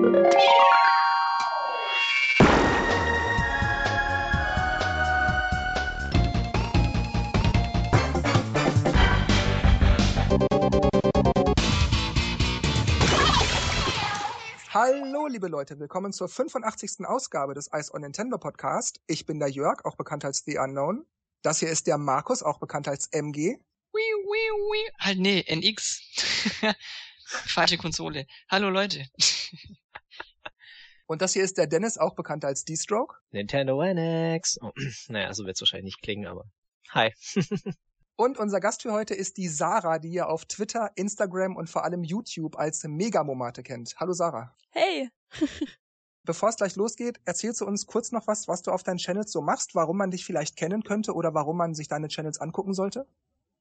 Hallo, liebe Leute, willkommen zur 85. Ausgabe des Ice on Nintendo Podcast. Ich bin der Jörg, auch bekannt als The Unknown. Das hier ist der Markus, auch bekannt als MG. Wii, wii, wii. Halt, nee, NX. Falsche Konsole. Hallo, Leute. Und das hier ist der Dennis, auch bekannt als D-Stroke. Nintendo NX. Oh, naja, so wird's wahrscheinlich nicht klingen, aber hi. Und unser Gast für heute ist die Sarah, die ihr auf Twitter, Instagram und vor allem YouTube als Megamomate kennt. Hallo Sarah. Hey. Bevor es gleich losgeht, erzählst du uns kurz noch was, was du auf deinen Channels so machst, warum man dich vielleicht kennen könnte oder warum man sich deine Channels angucken sollte?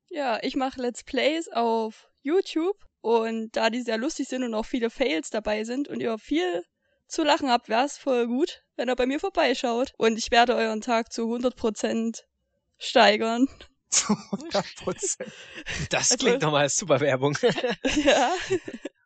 Ja, ich mache Let's Plays auf YouTube und da die sehr lustig sind und auch viele Fails dabei sind und ihr viel zu lachen habt, wäre es voll gut, wenn ihr bei mir vorbeischaut. Und ich werde euren Tag zu 100% steigern. Zu 100 Prozent. Das Also- klingt nochmal als super Werbung. ja.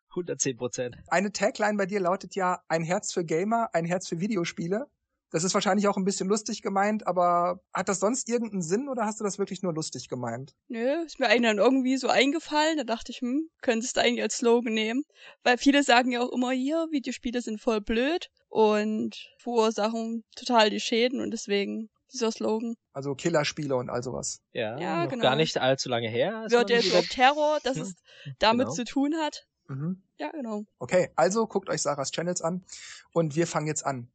110 Prozent. Eine Tagline bei dir lautet ja ein Herz für Gamer, ein Herz für Videospiele. Das ist wahrscheinlich auch ein bisschen lustig gemeint, aber hat das sonst irgendeinen Sinn oder hast du das wirklich nur lustig gemeint? Nö, ist mir eigentlich dann irgendwie so eingefallen. Da dachte ich, hm, könntest du eigentlich als Slogan nehmen. Weil viele sagen ja auch immer, hier, Videospiele sind voll blöd und verursachen total die Schäden und deswegen dieser Slogan. Also Killerspiele und all sowas. Ja, Ja, noch genau. gar nicht allzu lange her. Wird jetzt auf Terror, dass Ja, es damit genau. zu tun hat. Mhm. Ja, genau. Okay, also guckt euch Sarahs Channels an und wir fangen jetzt an.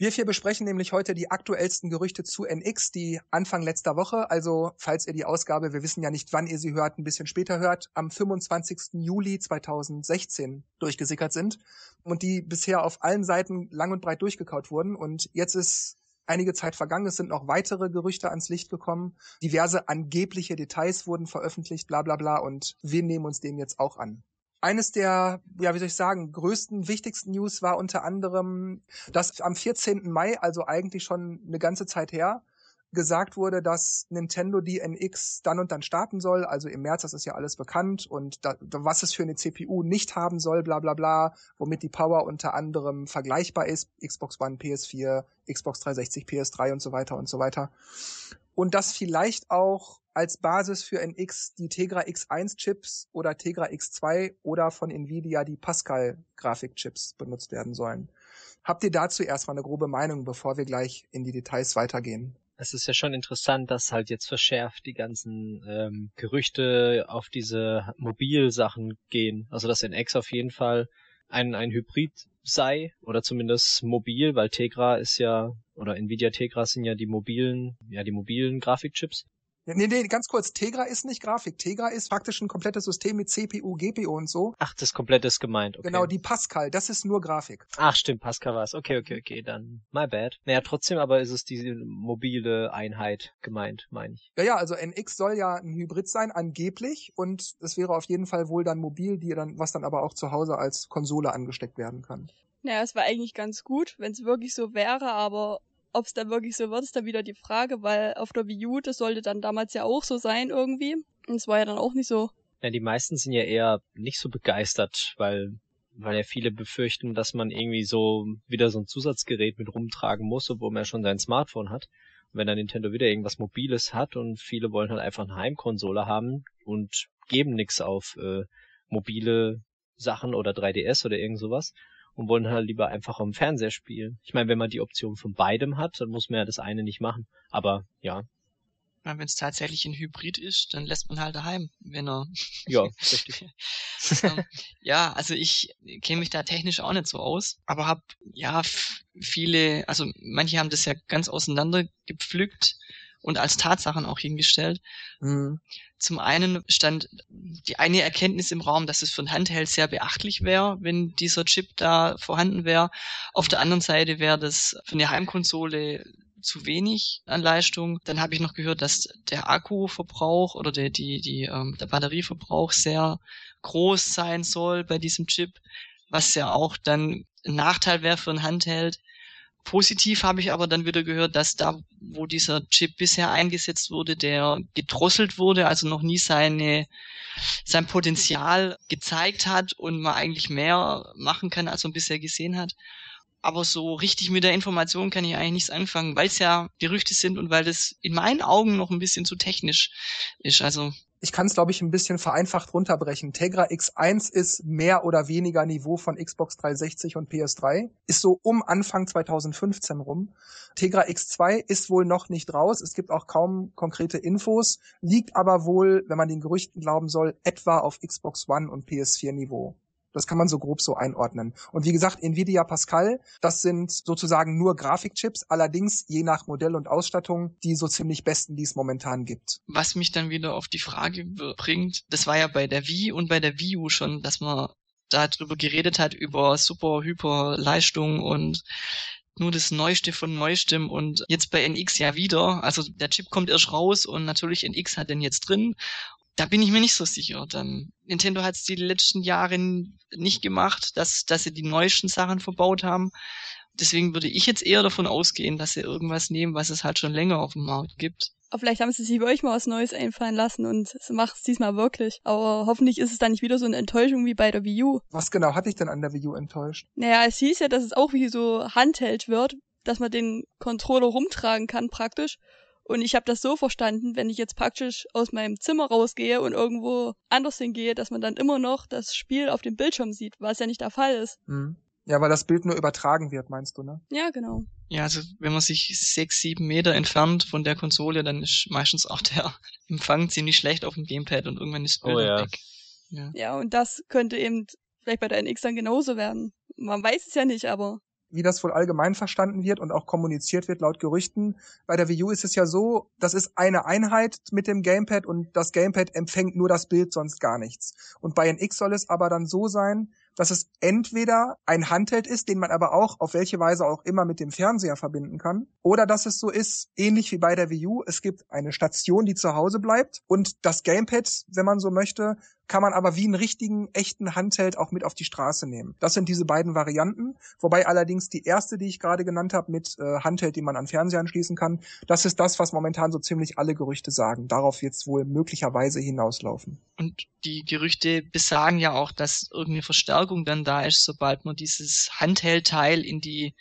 Wir vier besprechen nämlich heute die aktuellsten Gerüchte zu NX, die Anfang letzter Woche, also falls ihr die Ausgabe, wir wissen ja nicht, wann ihr sie hört, ein bisschen später hört, am 25. Juli 2016 durchgesickert sind und die bisher auf allen Seiten lang und breit durchgekaut wurden. Und jetzt ist einige Zeit vergangen, es sind noch weitere Gerüchte ans Licht gekommen, diverse angebliche Details wurden veröffentlicht, bla bla bla, und wir nehmen uns dem jetzt auch an. Eines der, ja, wie soll ich sagen, größten, wichtigsten News war unter anderem, dass am 14. Mai, also eigentlich schon eine ganze Zeit her, gesagt wurde, dass Nintendo die NX dann und dann starten soll, also im März, das ist ja alles bekannt, und da, was es für eine CPU nicht haben soll, bla bla bla, womit die Power unter anderem vergleichbar ist, Xbox One, PS4, Xbox 360, PS3 und so weiter und so weiter. Und dass vielleicht auch als Basis für NX die Tegra X1 Chips oder Tegra X2 oder von Nvidia die Pascal Grafikchips benutzt werden sollen. Habt ihr dazu erstmal eine grobe Meinung, bevor wir gleich in die Details weitergehen? Es ist ja schon interessant, dass halt jetzt verschärft die ganzen ähm, Gerüchte auf diese Mobilsachen gehen. Also dass NX auf jeden Fall ein, ein Hybrid sei oder zumindest mobil, weil Tegra ist ja oder Nvidia Tegra sind ja die mobilen, ja die mobilen Grafikchips. Ja, Nee, nee, ganz kurz. Tegra ist nicht Grafik. Tegra ist praktisch ein komplettes System mit CPU, GPU und so. Ach, das komplette ist gemeint. Okay. Genau, die Pascal, das ist nur Grafik. Ach, stimmt, Pascal war's. Okay, okay, okay, dann my bad. Naja, trotzdem aber ist es diese mobile Einheit gemeint, meine ich. Ja, ja, also NX soll ja ein Hybrid sein, angeblich. Und es wäre auf jeden Fall wohl dann mobil, die dann, was dann aber auch zu Hause als Konsole angesteckt werden kann. Naja, es war eigentlich ganz gut, wenn es wirklich so wäre, aber ob es dann wirklich so wird, ist dann wieder die Frage, weil auf der Wii U, das sollte dann damals ja auch so sein irgendwie. Und es war ja dann auch nicht so. Ja, die meisten sind ja eher nicht so begeistert, weil weil ja viele befürchten, dass man irgendwie so wieder so ein Zusatzgerät mit rumtragen muss, obwohl man ja schon sein Smartphone hat. Und wenn dann Nintendo wieder irgendwas Mobiles hat und viele wollen halt einfach eine Heimkonsole haben und geben nix auf äh, mobile Sachen oder 3DS oder irgend sowas und wollen halt lieber einfach am Fernseher spielen. Ich meine, wenn man die Option von beidem hat, dann muss man ja das eine nicht machen. Aber ja, Wenn es tatsächlich ein Hybrid ist, dann lässt man halt daheim, wenn er. ja, richtig. ähm, ja, also ich kenne mich da technisch auch nicht so aus, aber hab ja viele, also manche haben das ja ganz auseinander gepflückt und als Tatsachen auch hingestellt. Mhm. Zum einen stand die eine Erkenntnis im Raum, dass es für ein Handheld sehr beachtlich wäre, wenn dieser Chip da vorhanden wäre. Auf der anderen Seite wäre das für eine Heimkonsole zu wenig an Leistung. Dann habe ich noch gehört, dass der Akkuverbrauch oder der, die, die, ähm, der Batterieverbrauch sehr groß sein soll bei diesem Chip, was ja auch dann ein Nachteil wäre für ein Handheld. Positiv habe ich aber dann wieder gehört, dass da, wo dieser Chip bisher eingesetzt wurde, der gedrosselt wurde, also noch nie seine, sein Potenzial gezeigt hat und man eigentlich mehr machen kann, als man bisher gesehen hat. Aber so richtig mit der Information kann ich eigentlich nichts anfangen, weil es ja Gerüchte sind und weil das in meinen Augen noch ein bisschen zu technisch ist. Also ich kann es, glaube ich, ein bisschen vereinfacht runterbrechen. Tegra X1 ist mehr oder weniger Niveau von Xbox 360 und PS3, ist so um Anfang 2015 rum. Tegra X2 ist wohl noch nicht raus. Es gibt auch kaum konkrete Infos, liegt aber wohl, wenn man den Gerüchten glauben soll, etwa auf Xbox One und PS4 Niveau. Das kann man so grob so einordnen. Und wie gesagt, Nvidia Pascal, das sind sozusagen nur Grafikchips, allerdings je nach Modell und Ausstattung die so ziemlich besten, die es momentan gibt. Was mich dann wieder auf die Frage bringt, das war ja bei der Wii und bei der Wii U schon, dass man darüber geredet hat, über super, hyper Leistung und nur das Neueste von Neuestem und jetzt bei NX ja wieder. Also der Chip kommt erst raus und natürlich NX hat den jetzt drin da bin ich mir nicht so sicher. Dann Nintendo hat es die letzten Jahre nicht gemacht, dass, dass sie die neuesten Sachen verbaut haben. Deswegen würde ich jetzt eher davon ausgehen, dass sie irgendwas nehmen, was es halt schon länger auf dem Markt gibt. Aber vielleicht haben sie sich bei euch mal was Neues einfallen lassen und macht es diesmal wirklich. Aber hoffentlich ist es dann nicht wieder so eine Enttäuschung wie bei der Wii U. Was genau hat dich denn an der Wii U enttäuscht? Naja, es hieß ja, dass es auch wie so Handheld wird, dass man den Controller rumtragen kann praktisch. Und ich habe das so verstanden, wenn ich jetzt praktisch aus meinem Zimmer rausgehe und irgendwo anders hingehe, dass man dann immer noch das Spiel auf dem Bildschirm sieht, was ja nicht der Fall ist. Mhm. Ja, weil das Bild nur übertragen wird, meinst du, ne? Ja, genau. Ja, also wenn man sich sechs, sieben Meter entfernt von der Konsole, dann ist meistens auch der Empfang ziemlich schlecht auf dem Gamepad und irgendwann ist das Bild oh, ja. weg. Ja. ja, und das könnte eben vielleicht bei der NX dann genauso werden. Man weiß es ja nicht, aber wie das wohl allgemein verstanden wird und auch kommuniziert wird laut Gerüchten. Bei der Wii U ist es ja so, das ist eine Einheit mit dem Gamepad und das Gamepad empfängt nur das Bild, sonst gar nichts. Und bei NX soll es aber dann so sein, dass es entweder ein Handheld ist, den man aber auch auf welche Weise auch immer mit dem Fernseher verbinden kann, oder dass es so ist, ähnlich wie bei der Wii U, es gibt eine Station, die zu Hause bleibt und das Gamepad, wenn man so möchte, kann man aber wie einen richtigen, echten Handheld auch mit auf die Straße nehmen. Das sind diese beiden Varianten, wobei allerdings die erste, die ich gerade genannt habe, mit äh, Handheld, die man an Fernseher anschließen kann, das ist das, was momentan so ziemlich alle Gerüchte sagen. Darauf es wohl möglicherweise hinauslaufen. Und die Gerüchte besagen ja auch, dass irgendeine Verstärkung dann da ist, sobald man dieses Handheld-Teil in die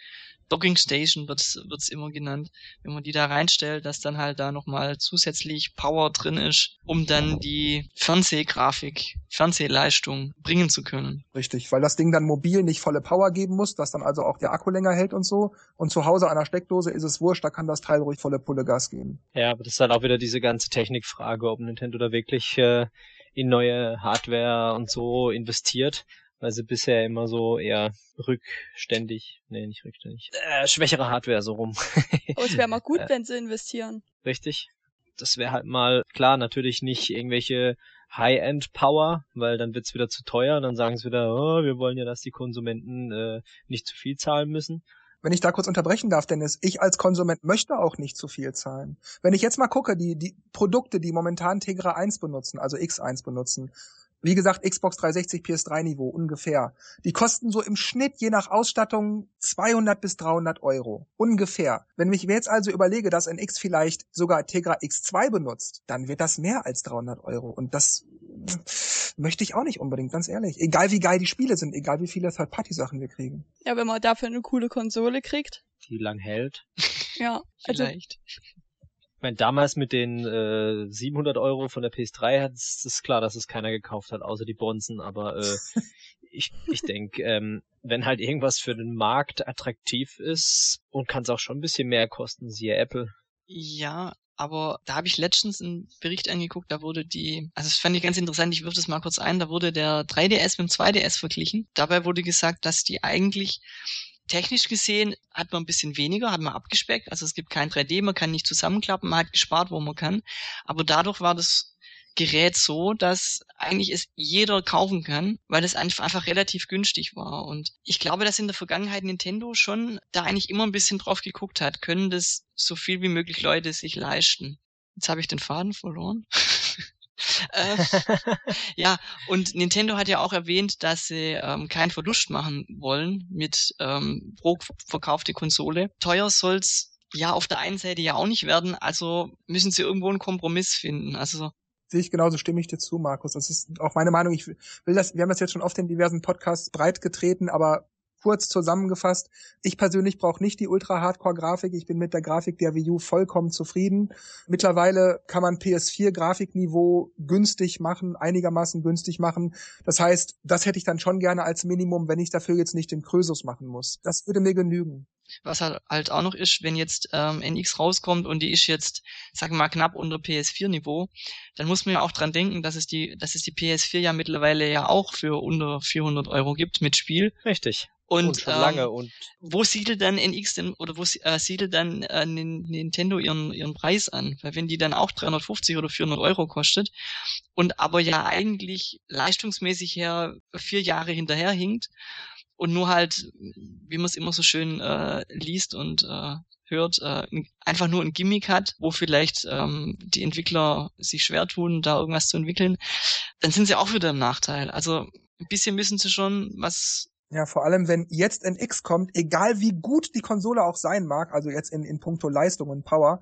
Docking Station wird's wird's immer genannt, wenn man die da reinstellt, dass dann halt da nochmal zusätzlich Power drin ist, um dann die Fernsehgrafik, Fernsehleistung bringen zu können. Richtig, weil das Ding dann mobil nicht volle Power geben muss, dass dann also auch der Akku länger hält und so. Und zu Hause an der Steckdose ist es wurscht, da kann das Teil ruhig volle Pulle Gas geben. Ja, aber das ist halt auch wieder diese ganze Technikfrage, ob Nintendo da wirklich äh, in neue Hardware und so investiert weil sie bisher immer so eher rückständig, nee, nicht rückständig, äh, schwächere Hardware so rum. Aber es wäre mal gut, äh, wenn sie investieren. Richtig. Das wäre halt mal, klar, natürlich nicht irgendwelche High-End-Power, weil dann wird's wieder zu teuer, dann sagen sie wieder, oh, wir wollen ja, dass die Konsumenten äh, nicht zu viel zahlen müssen. Wenn ich da kurz unterbrechen darf, Dennis, ich als Konsument möchte auch nicht zu viel zahlen. Wenn ich jetzt mal gucke, die, die Produkte, die momentan Tegra 1 benutzen, also X1 benutzen, wie gesagt, Xbox 360, PS3 Niveau ungefähr. Die kosten so im Schnitt je nach Ausstattung 200 bis 300 Euro. Ungefähr. Wenn ich mir jetzt also überlege, dass ein X vielleicht sogar Tegra X2 benutzt, dann wird das mehr als 300 Euro. Und das möchte ich auch nicht unbedingt, ganz ehrlich. Egal wie geil die Spiele sind, egal wie viele Third-Party-Sachen wir kriegen. Ja, wenn man dafür eine coole Konsole kriegt. Die lang hält. Ja, also vielleicht. Ich meine, damals mit den äh, 700 Euro von der PS3 hat es klar, dass es keiner gekauft hat, außer die Bonzen. Aber äh, ich, ich denke, ähm, wenn halt irgendwas für den Markt attraktiv ist und kann es auch schon ein bisschen mehr kosten, siehe Apple. Ja, aber da habe ich letztens einen Bericht angeguckt, da wurde die, also das fand ich ganz interessant, ich wirf das mal kurz ein, da wurde der 3DS mit dem 2DS verglichen. Dabei wurde gesagt, dass die eigentlich technisch gesehen hat man ein bisschen weniger, hat man abgespeckt. Also es gibt kein 3D, man kann nicht zusammenklappen, man hat gespart, wo man kann. Aber dadurch war das Gerät so, dass eigentlich es jeder kaufen kann, weil es einfach relativ günstig war. Und ich glaube, dass in der Vergangenheit Nintendo schon da eigentlich immer ein bisschen drauf geguckt hat, können das so viel wie möglich Leute sich leisten. Jetzt habe ich den Faden verloren. äh, ja, und Nintendo hat ja auch erwähnt, dass sie ähm, keinen Verlust machen wollen mit ähm, pro verkaufte Konsole. Teuer soll's ja auf der einen Seite ja auch nicht werden, also müssen sie irgendwo einen Kompromiss finden. Also sehe ich genauso, stimme ich dir zu, Markus. Das ist auch meine Meinung. Ich will das, wir haben das jetzt schon oft in diversen Podcasts breit getreten, aber kurz zusammengefasst, ich persönlich brauche nicht die Ultra-Hardcore-Grafik. Ich bin mit der Grafik der Wii U vollkommen zufrieden. Mittlerweile kann man PS4-Grafikniveau günstig machen, einigermaßen günstig machen. Das heißt, das hätte ich dann schon gerne als Minimum, wenn ich dafür jetzt nicht den Krösus machen muss. Das würde mir genügen. Was halt auch noch ist, wenn jetzt ähm, NX rauskommt und die ist jetzt, sagen wir mal, knapp unter PS4-Niveau, dann muss man ja auch dran denken, dass es die, dass es die PS4 ja mittlerweile ja auch für unter 400 Euro gibt mit Spiel. Richtig. Und, und schon ähm, lange und wo siedelt dann NX denn oder wo äh, siedelt dann äh, Nintendo ihren ihren Preis an? Weil wenn die dann auch 350 oder 400 Euro kostet und aber ja eigentlich leistungsmäßig her vier Jahre hinterherhinkt und nur halt, wie man es immer so schön äh, liest und äh, hört, äh, einfach nur ein Gimmick hat, wo vielleicht ähm, die Entwickler sich schwer tun, da irgendwas zu entwickeln, dann sind sie auch wieder im Nachteil. Also ein bisschen müssen sie schon was ja, vor allem, wenn jetzt NX kommt, egal wie gut die Konsole auch sein mag, also jetzt in, in puncto Leistung und Power,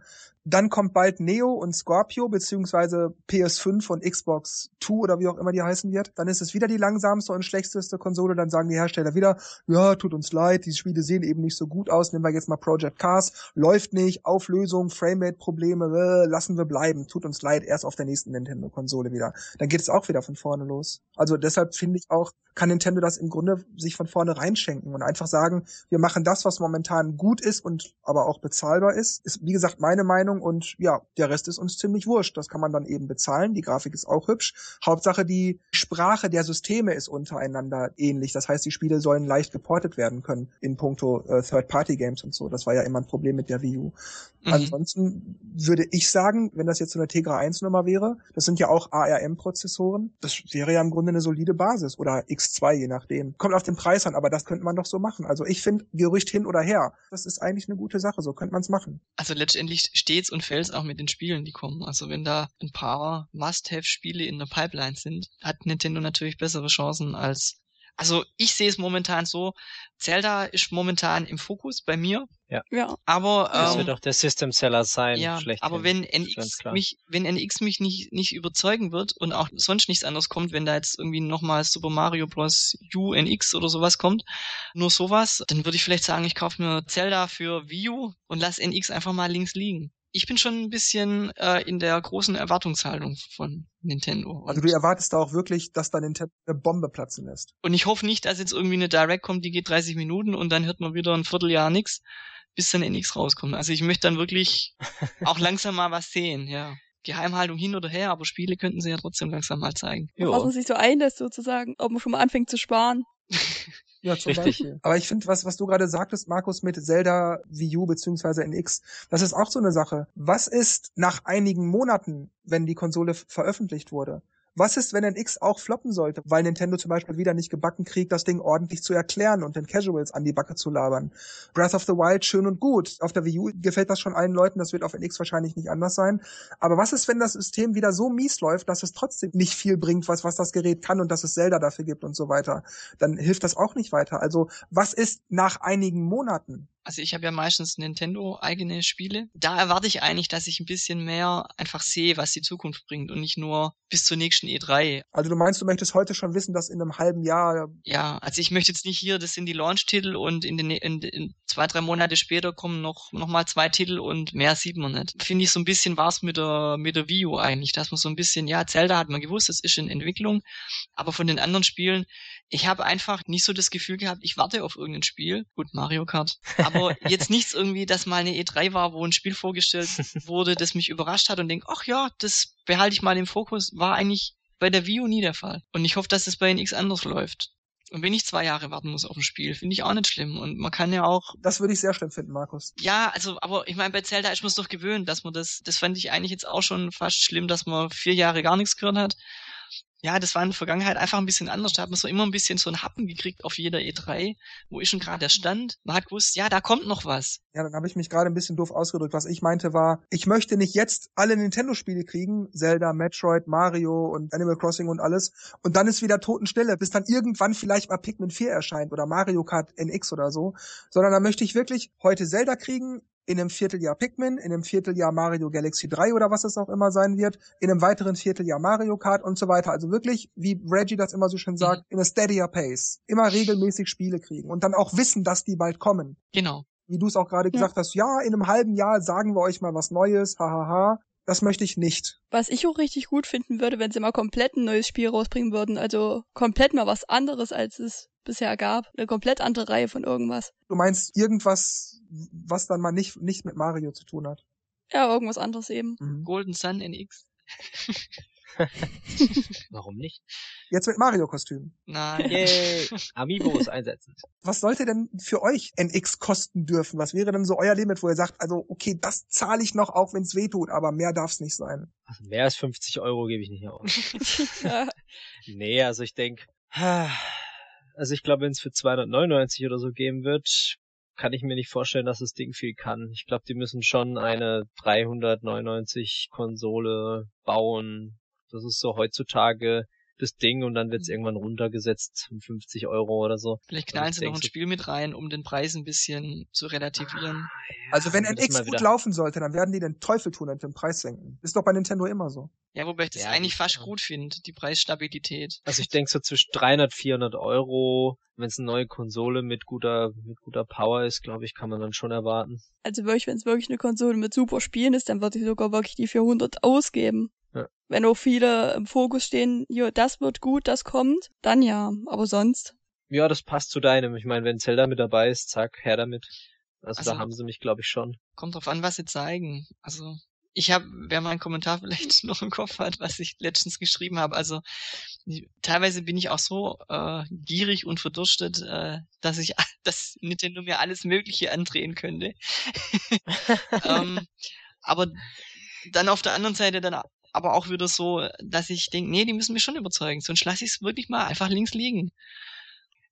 dann kommt bald Neo und Scorpio beziehungsweise PS5 und Xbox 2 oder wie auch immer die heißen wird. Dann ist es wieder die langsamste und schlechteste Konsole. Dann sagen die Hersteller wieder, ja, tut uns leid, die Spiele sehen eben nicht so gut aus. Nehmen wir jetzt mal Project Cars. Läuft nicht, Auflösung, Framerate-Probleme, äh, lassen wir bleiben. Tut uns leid, erst auf der nächsten Nintendo-Konsole wieder. Dann geht es auch wieder von vorne los. Also deshalb finde ich auch, kann Nintendo das im Grunde sich von vorne reinschenken und einfach sagen, wir machen das, was momentan gut ist und aber auch bezahlbar ist. Ist, wie gesagt, meine Meinung Ahnung und ja, der Rest ist uns ziemlich wurscht. Das kann man dann eben bezahlen. Die Grafik ist auch hübsch. Hauptsache die Sprache der Systeme ist untereinander ähnlich. Das heißt, die Spiele sollen leicht geportet werden können in puncto äh, Third-Party-Games und so. Das war ja immer ein Problem mit der Wii U. Mhm. Ansonsten würde ich sagen, wenn das jetzt so eine Tegra 1 Nummer wäre, das sind ja auch ARM-Prozessoren, das wäre ja im Grunde eine solide Basis oder X2, je nachdem. Kommt auf den Preis an, aber das könnte man doch so machen. Also ich finde, Gerücht hin oder her, das ist eigentlich eine gute Sache. So könnte man es machen. Also letztendlich steht steht's und fällt's auch mit den Spielen, die kommen. Also wenn da ein paar Must-Have-Spiele in der Pipeline sind, hat Nintendo natürlich bessere Chancen als also ich sehe es momentan so, Zelda ist momentan im Fokus bei mir. Ja. ja. Aber ähm, das wird auch der System Seller sein. Ja, schlecht aber wenn NX mich, wenn NX mich nicht nicht überzeugen wird und auch sonst nichts anderes kommt, wenn da jetzt irgendwie nochmal Super Mario Bros. U NX oder sowas kommt, nur sowas, dann würde ich vielleicht sagen, ich kaufe mir Zelda für Wii U und lass NX einfach mal links liegen ich bin schon ein bisschen äh, in der großen Erwartungshaltung von Nintendo. Also du erwartest da auch wirklich, dass da Nintendo eine Bombe platzen lässt. Und ich hoffe nicht, dass jetzt irgendwie eine Direct kommt, die geht 30 Minuten und dann hört man wieder ein Vierteljahr nix, bis dann NX rauskommt. Also ich möchte dann wirklich auch langsam mal was sehen, ja. Geheimhaltung hin oder her, aber Spiele könnten sie ja trotzdem langsam mal zeigen. Was man sich so einlässt sozusagen, ob man schon mal anfängt zu sparen. Ja, zum Richtig. Beispiel. Aber ich finde, was, was du gerade sagtest, Markus, mit Zelda Wii U beziehungsweise NX, das ist auch so eine Sache. Was ist nach einigen Monaten, wenn die Konsole veröffentlicht wurde? Was ist, wenn ein X auch floppen sollte, weil Nintendo zum Beispiel wieder nicht gebacken kriegt, das Ding ordentlich zu erklären und den Casuals an die Backe zu labern? Breath of the Wild schön und gut. Auf der Wii U gefällt das schon allen Leuten, das wird auf NX wahrscheinlich nicht anders sein. Aber was ist, wenn das System wieder so mies läuft, dass es trotzdem nicht viel bringt, was, was das Gerät kann und dass es Zelda dafür gibt und so weiter? Dann hilft das auch nicht weiter. Also was ist nach einigen Monaten? Also ich habe ja meistens Nintendo eigene Spiele. Da erwarte ich eigentlich, dass ich ein bisschen mehr einfach sehe, was die Zukunft bringt und nicht nur bis zur nächsten E3. Also du meinst, du möchtest heute schon wissen, dass in einem halben Jahr. Ja, also ich möchte jetzt nicht hier, das sind die Launch-Titel und in den in, in zwei, drei Monate später kommen noch, noch mal zwei Titel und mehr sieht man nicht. Finde ich so ein bisschen war es mit der, mit der Wii U eigentlich, dass man so ein bisschen, ja, Zelda hat man gewusst, das ist in Entwicklung, aber von den anderen Spielen, ich habe einfach nicht so das Gefühl gehabt, ich warte auf irgendein Spiel. Gut, Mario Kart. Aber jetzt nichts irgendwie, dass mal eine E3 war, wo ein Spiel vorgestellt wurde, das mich überrascht hat und denke, ach ja, das behalte ich mal im Fokus, war eigentlich bei der Wii U nie der Fall. Und ich hoffe, dass es bei NX anders läuft. Und wenn ich zwei Jahre warten muss auf ein Spiel, finde ich auch nicht schlimm. Und man kann ja auch. Das würde ich sehr schlimm finden, Markus. Ja, also, aber ich meine, bei Zelda ist man es doch gewöhnt, dass man das, das fand ich eigentlich jetzt auch schon fast schlimm, dass man vier Jahre gar nichts gehört hat. Ja, das war in der Vergangenheit einfach ein bisschen anders. Da hat man so immer ein bisschen so einen Happen gekriegt auf jeder E3. Wo ist schon gerade der Stand? Man hat gewusst, ja, da kommt noch was. Ja, dann habe ich mich gerade ein bisschen doof ausgedrückt. Was ich meinte war, ich möchte nicht jetzt alle Nintendo-Spiele kriegen, Zelda, Metroid, Mario und Animal Crossing und alles, und dann ist wieder Totenstille, bis dann irgendwann vielleicht mal Pikmin 4 erscheint oder Mario Kart NX oder so, sondern da möchte ich wirklich heute Zelda kriegen, in einem Vierteljahr Pikmin, in einem Vierteljahr Mario Galaxy 3 oder was es auch immer sein wird, in einem weiteren Vierteljahr Mario Kart und so weiter. Also wirklich, wie Reggie das immer so schön sagt, in a steadier pace. Immer regelmäßig Spiele kriegen und dann auch wissen, dass die bald kommen. Genau. Wie du es auch gerade Ja. gesagt hast, ja, in einem halben Jahr sagen wir euch mal was Neues, hahaha. Das möchte ich nicht. Was ich auch richtig gut finden würde, wenn sie mal komplett ein neues Spiel rausbringen würden. Also komplett mal was anderes, als es bisher gab. Eine komplett andere Reihe von irgendwas. Du meinst irgendwas, was dann mal nicht, nicht mit Mario zu tun hat. Ja, irgendwas anderes eben. Mhm. Golden Sun NX. Warum nicht? Jetzt mit Mario-Kostüm. Nein. Yay! Amiibos einsetzen. Was sollte denn für euch NX kosten dürfen? Was wäre denn so euer Limit, wo ihr sagt, also okay, das zahle ich noch, auch wenn es weh tut, aber mehr darf es nicht sein? Also mehr als 50 Euro gebe ich nicht aus. ja, Nee, also ich denke, also ich glaube, wenn es für 299 oder so geben wird, kann ich mir nicht vorstellen, dass das Ding viel kann. Ich glaube, die müssen schon eine 399 Konsole bauen. Das ist so heutzutage das Ding und dann wird es irgendwann runtergesetzt um 50 Euro oder so. Vielleicht knallen sie noch ein Spiel mit rein, um den Preis ein bisschen zu relativieren. Also wenn dann wird es NX gut wieder- laufen sollte, dann werden die den Teufel tun und den Preis senken. Ist doch bei Nintendo immer so. Ja, wobei ich das Ja, eigentlich fast ja. gut finde, die Preisstabilität. Also ich denke so zwischen 300, 400 Euro, wenn es eine neue Konsole mit guter, mit guter Power ist, glaube ich, kann man dann schon erwarten. also wirklich, wenn es wirklich eine Konsole mit super Spielen ist, dann würde ich sogar wirklich die 400 ausgeben. Ja. Wenn auch viele im Fokus stehen, jo, das wird gut, das kommt, dann ja. Aber sonst, Ja, das passt zu deinem. Ich meine, wenn Zelda mit dabei ist, zack, her damit. Also, Also- da haben sie mich, glaube ich, schon. Kommt drauf an, was sie zeigen. Also ich habe, wer meinen Kommentar vielleicht noch im Kopf hat, was ich letztens geschrieben habe, also teilweise bin ich auch so äh, gierig und verdurstet, äh, dass ich, dass Nintendo mir alles Mögliche andrehen könnte. ähm, aber dann auf der anderen Seite dann aber auch wieder so, dass ich denke, nee, die müssen mich schon überzeugen, sonst lasse ich es wirklich mal einfach links liegen.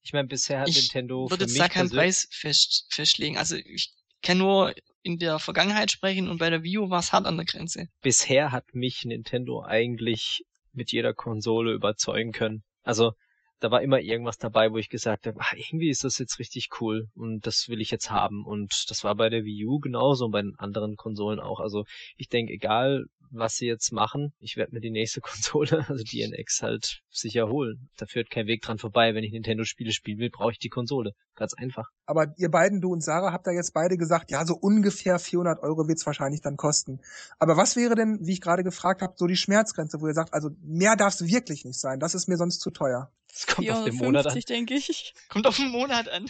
Ich meine, bisher hat Ich Nintendo für würde jetzt da keinen Preis fest, festlegen. Also ich kann nur in der Vergangenheit sprechen und bei der Wii U war es hart an der Grenze. bisher hat mich Nintendo eigentlich mit jeder Konsole überzeugen können. Also da war immer irgendwas dabei, wo ich gesagt habe, ach, irgendwie ist das jetzt richtig cool und das will ich jetzt haben. Und das war bei der Wii U genauso und bei den anderen Konsolen auch. Also ich denke, egal was sie jetzt machen, ich werde mir die nächste Konsole, also die NX halt sicher holen. Da führt kein Weg dran vorbei. Wenn ich Nintendo-Spiele spielen will, brauche ich die Konsole. Ganz einfach. Aber ihr beiden, du und Sarah, habt da jetzt beide gesagt, ja, so ungefähr 400 Euro wird's wahrscheinlich dann kosten. Aber was wäre denn, wie ich gerade gefragt habe, so die Schmerzgrenze, wo ihr sagt, also mehr darf's wirklich nicht sein, das ist mir sonst zu teuer. Das kommt auf den Monat an. 450, denke ich. Kommt auf den Monat an.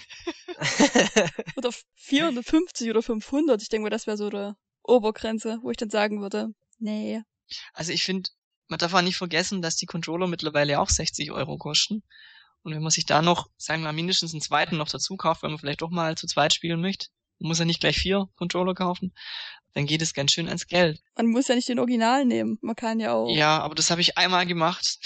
Oder 450 oder 500. Ich denke mal, das wäre so der Obergrenze, wo ich dann sagen würde, nee. Also ich finde, man darf auch nicht vergessen, dass die Controller mittlerweile auch 60 Euro kosten. Und wenn man sich da noch, sagen wir mal, mindestens einen zweiten noch dazu kauft, wenn man vielleicht doch mal zu zweit spielen möchte, man muss ja nicht gleich vier Controller kaufen, dann geht es ganz schön ans Geld. Man muss ja nicht den Original nehmen. Man kann ja auch. Ja, aber das habe ich einmal gemacht.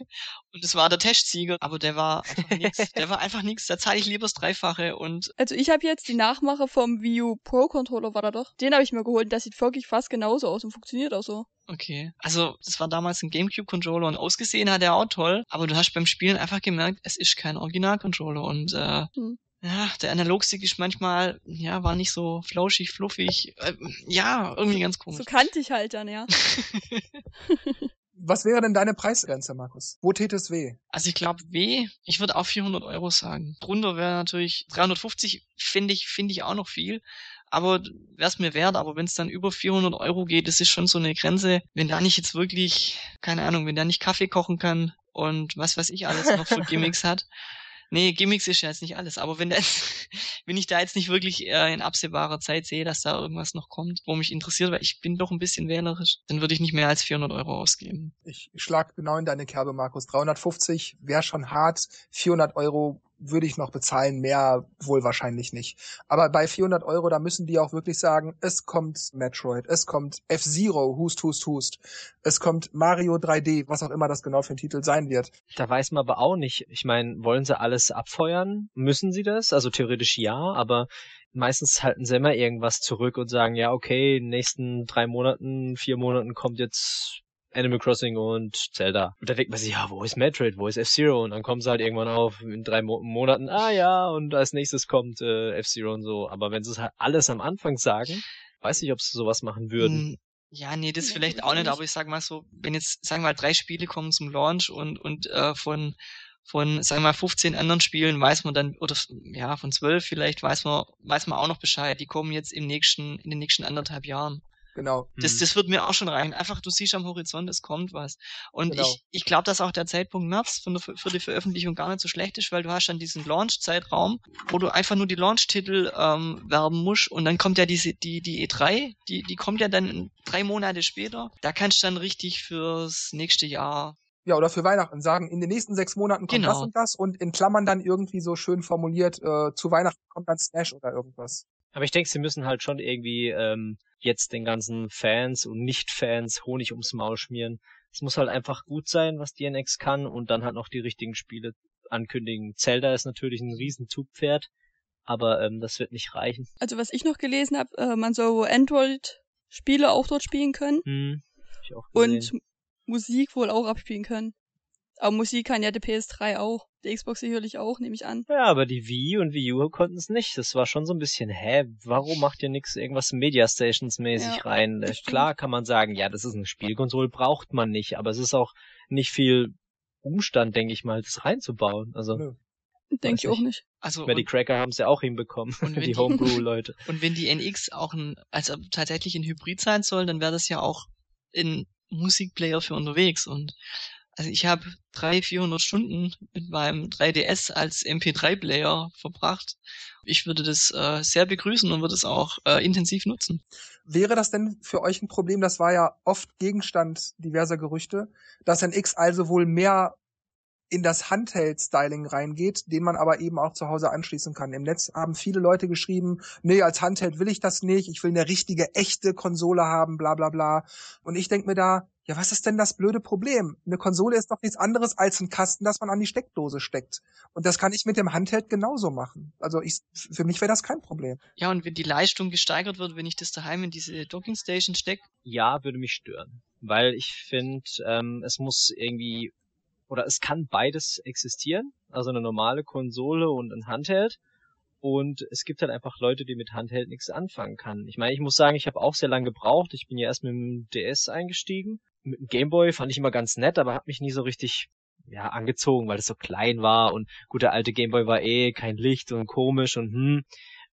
Und das war der Testsieger, aber der war einfach nix. Der war einfach nix. Da zahle ich lieber das Dreifache und Also ich habe jetzt die Nachmache vom Wii U Pro Controller, war da doch. Den habe ich mir geholt. Das sieht wirklich fast genauso aus und funktioniert auch so. okay. Also, das war damals ein GameCube-Controller und ausgesehen hat er auch toll, aber du hast beim Spielen einfach gemerkt, es ist kein Original-Controller und äh, Hm. ja, der Analogstick ist manchmal, ja, war nicht so flauschig, fluffig. Äh, ja, irgendwie ganz komisch. So kannte ich halt dann, ja. Was wäre denn deine Preisgrenze, Markus? Wo tät es weh? Also ich glaube, weh, ich würde auch 400 Euro sagen. Drunter wäre natürlich 350, finde ich, finde ich auch noch viel. Aber wäre es mir wert, aber wenn es dann über 400 Euro geht, das ist schon so eine Grenze. Wenn da nicht jetzt wirklich, keine Ahnung, wenn da nicht Kaffee kochen kann und was weiß ich alles noch für Gimmicks hat. Nee, Gimmicks ist ja jetzt nicht alles, aber wenn das, wenn ich da jetzt nicht wirklich äh, in absehbarer Zeit sehe, dass da irgendwas noch kommt, wo mich interessiert, weil ich bin doch ein bisschen wählerisch, dann würde ich nicht mehr als 400 Euro ausgeben. Ich schlag genau in deine Kerbe, Markus. 350 wäre schon hart. 400 Euro würde ich noch bezahlen, mehr wohl wahrscheinlich nicht. Aber bei 400 Euro, da müssen die auch wirklich sagen, es kommt Metroid, es kommt F-Zero, Hust, Hust, Hust, es kommt Mario 3D, was auch immer das genau für ein Titel sein wird. Da weiß man aber auch nicht. Ich meine, wollen sie alles abfeuern? Müssen sie das? Also theoretisch ja, aber meistens halten sie immer irgendwas zurück und sagen, ja, okay, in den nächsten drei Monaten, vier Monaten kommt jetzt Animal Crossing und Zelda. Und da denkt man sich, ja, wo ist Metroid, wo ist F-Zero? Und dann kommen sie halt irgendwann auf in drei Mo Monaten, ah ja, und als nächstes kommt äh, F-Zero und so. Aber wenn sie es halt alles am Anfang sagen, weiß ich, ob sie sowas machen würden. Hm, Ja, nee, das vielleicht auch nicht, aber ich sag mal so, wenn jetzt, sagen wir mal, drei Spiele kommen zum Launch und, und äh, von von, sagen wir mal, 15 anderen Spielen weiß man dann, oder ja, von 12 vielleicht weiß man, weiß man auch noch Bescheid. Die kommen jetzt im nächsten, in den nächsten anderthalb Jahren. Genau. Das, Mhm. das wird mir auch schon rein. Einfach, du siehst am Horizont, es kommt was. Und Genau. ich, ich glaube, dass auch der Zeitpunkt März für, für die Veröffentlichung gar nicht so schlecht ist, weil du hast dann diesen Launch-Zeitraum, wo du einfach nur die Launch-Titel ähm, werben musst und dann kommt ja diese, die, die E3, die, die kommt ja dann drei Monate später. Da kannst du dann richtig fürs nächste Jahr Ja, oder für Weihnachten sagen, in den nächsten sechs Monaten kommt Genau. das und das und in Klammern dann irgendwie so schön formuliert, äh, zu Weihnachten kommt dann Smash oder irgendwas. Aber ich denke, sie müssen halt schon irgendwie ähm, jetzt den ganzen Fans und Nicht-Fans Honig ums Maul schmieren. Es muss halt einfach gut sein, was DNX kann und dann halt noch die richtigen Spiele ankündigen. Zelda ist natürlich ein riesen Zugpferd, aber ähm, das wird nicht reichen. Also was ich noch gelesen habe, äh, man soll wohl Android-Spiele auch dort spielen können Hm, und Musik wohl auch abspielen können. Aber Musik kann ja die PS3 auch, die Xbox sicherlich auch, nehme ich an. Ja, aber die Wii und Wii U konnten es nicht. Das war schon so ein bisschen, hä, warum macht ihr nix irgendwas Media Stations mäßig Ja, rein? Äh. Klar kann man sagen, ja, das ist eine Spielkonsole, braucht man nicht, aber es ist auch nicht viel Umstand, denke ich mal, das reinzubauen. Also, Nö. Denke ich auch nicht. Also weil die Cracker haben es ja auch hinbekommen, Und die die- Homebrew-Leute. und wenn die NX auch ein, also tatsächlich ein Hybrid sein soll, dann wäre das ja auch ein Musikplayer für unterwegs. Und also ich habe drei, 400 Stunden mit meinem 3DS als MP3-Player verbracht. Ich würde das äh, sehr begrüßen und würde es auch äh, intensiv nutzen. Wäre das denn für euch ein Problem, das war ja oft Gegenstand diverser Gerüchte, dass NX also wohl mehr in das Handheld-Styling reingeht, den man aber eben auch zu Hause anschließen kann. Im Netz haben viele Leute geschrieben, nee, als Handheld will ich das nicht, ich will eine richtige, echte Konsole haben, bla bla bla. Und ich denk mir da, ja, was ist denn das blöde Problem? Eine Konsole ist doch nichts anderes als ein Kasten, das man an die Steckdose steckt. Und das kann ich mit dem Handheld genauso machen. Also ich, für mich wäre das kein Problem. Ja, und wenn die Leistung gesteigert wird, wenn ich das daheim in diese Docking Station stecke, Ja, würde mich stören. Weil ich finde, ähm, es muss irgendwie, oder es kann beides existieren. Also eine normale Konsole und ein Handheld. Und es gibt halt einfach Leute, die mit Handheld nichts anfangen kann. Ich meine, ich muss sagen, ich habe auch sehr lange gebraucht. Ich bin ja erst mit dem DS eingestiegen. Mit dem Gameboy fand ich immer ganz nett, aber hat mich nie so richtig ja, angezogen, weil es so klein war und gut, der alte Gameboy war eh kein Licht und komisch und hm.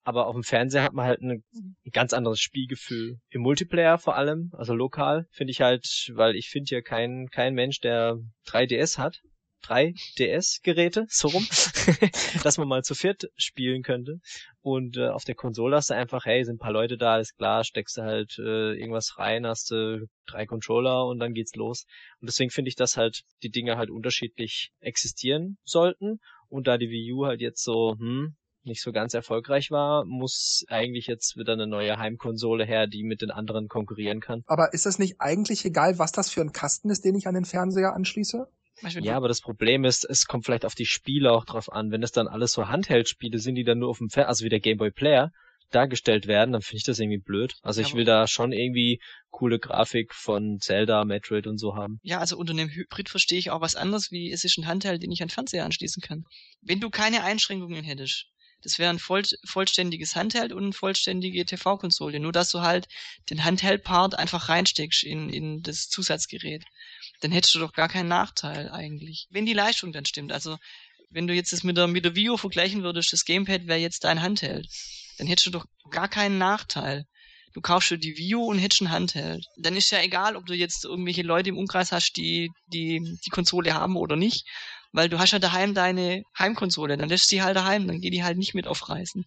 Aber auf dem Fernseher hat man halt eine, ein ganz anderes Spielgefühl. Im Multiplayer vor allem, also lokal, finde ich halt, weil ich finde hier kein, kein Mensch, der 3DS hat. 3 DS-Geräte, so rum, dass man mal zu viert spielen könnte. Und äh, auf der Konsole hast du einfach, hey, sind ein paar Leute da, ist klar, steckst du halt äh, irgendwas rein, hast du drei Controller und dann geht's los. Und deswegen finde ich, dass halt die Dinge halt unterschiedlich existieren sollten. Und da die Wii U halt jetzt so, hm, nicht so ganz erfolgreich war, muss eigentlich jetzt wieder eine neue Heimkonsole her, die mit den anderen konkurrieren kann. Aber ist es nicht eigentlich egal, was das für ein Kasten ist, den ich an den Fernseher anschließe? Ja, aber das Problem ist, es kommt vielleicht auf die Spiele auch drauf an. Wenn es dann alles so Handheld-Spiele sind, die dann nur auf dem Fer also wie der Game Boy Player dargestellt werden, dann finde ich das irgendwie blöd. Also ich Aber- will da schon irgendwie coole Grafik von Zelda, Metroid und so haben. Ja, also unter einem Hybrid verstehe ich auch was anderes, wie es ist ein Handheld, den ich an Fernseher anschließen kann. Wenn du keine Einschränkungen hättest, das wäre ein voll, vollständiges Handheld und eine vollständige TV-Konsole. Nur, dass du halt den Handheld-Part einfach reinsteckst in, in das Zusatzgerät. Dann hättest du doch gar keinen Nachteil eigentlich. Wenn die Leistung dann stimmt. Also, wenn du jetzt das mit der, mit der Vio vergleichen würdest, das Gamepad wäre jetzt dein Handheld. Dann hättest du doch gar keinen Nachteil. Du kaufst dir die Vio und hättest ein Handheld. Dann ist ja egal, ob du jetzt irgendwelche Leute im Umkreis hast, die die, die Konsole haben oder nicht. Weil du hast ja daheim deine Heimkonsole. Dann lässt sie halt daheim, dann geht die halt nicht mit auf Reisen.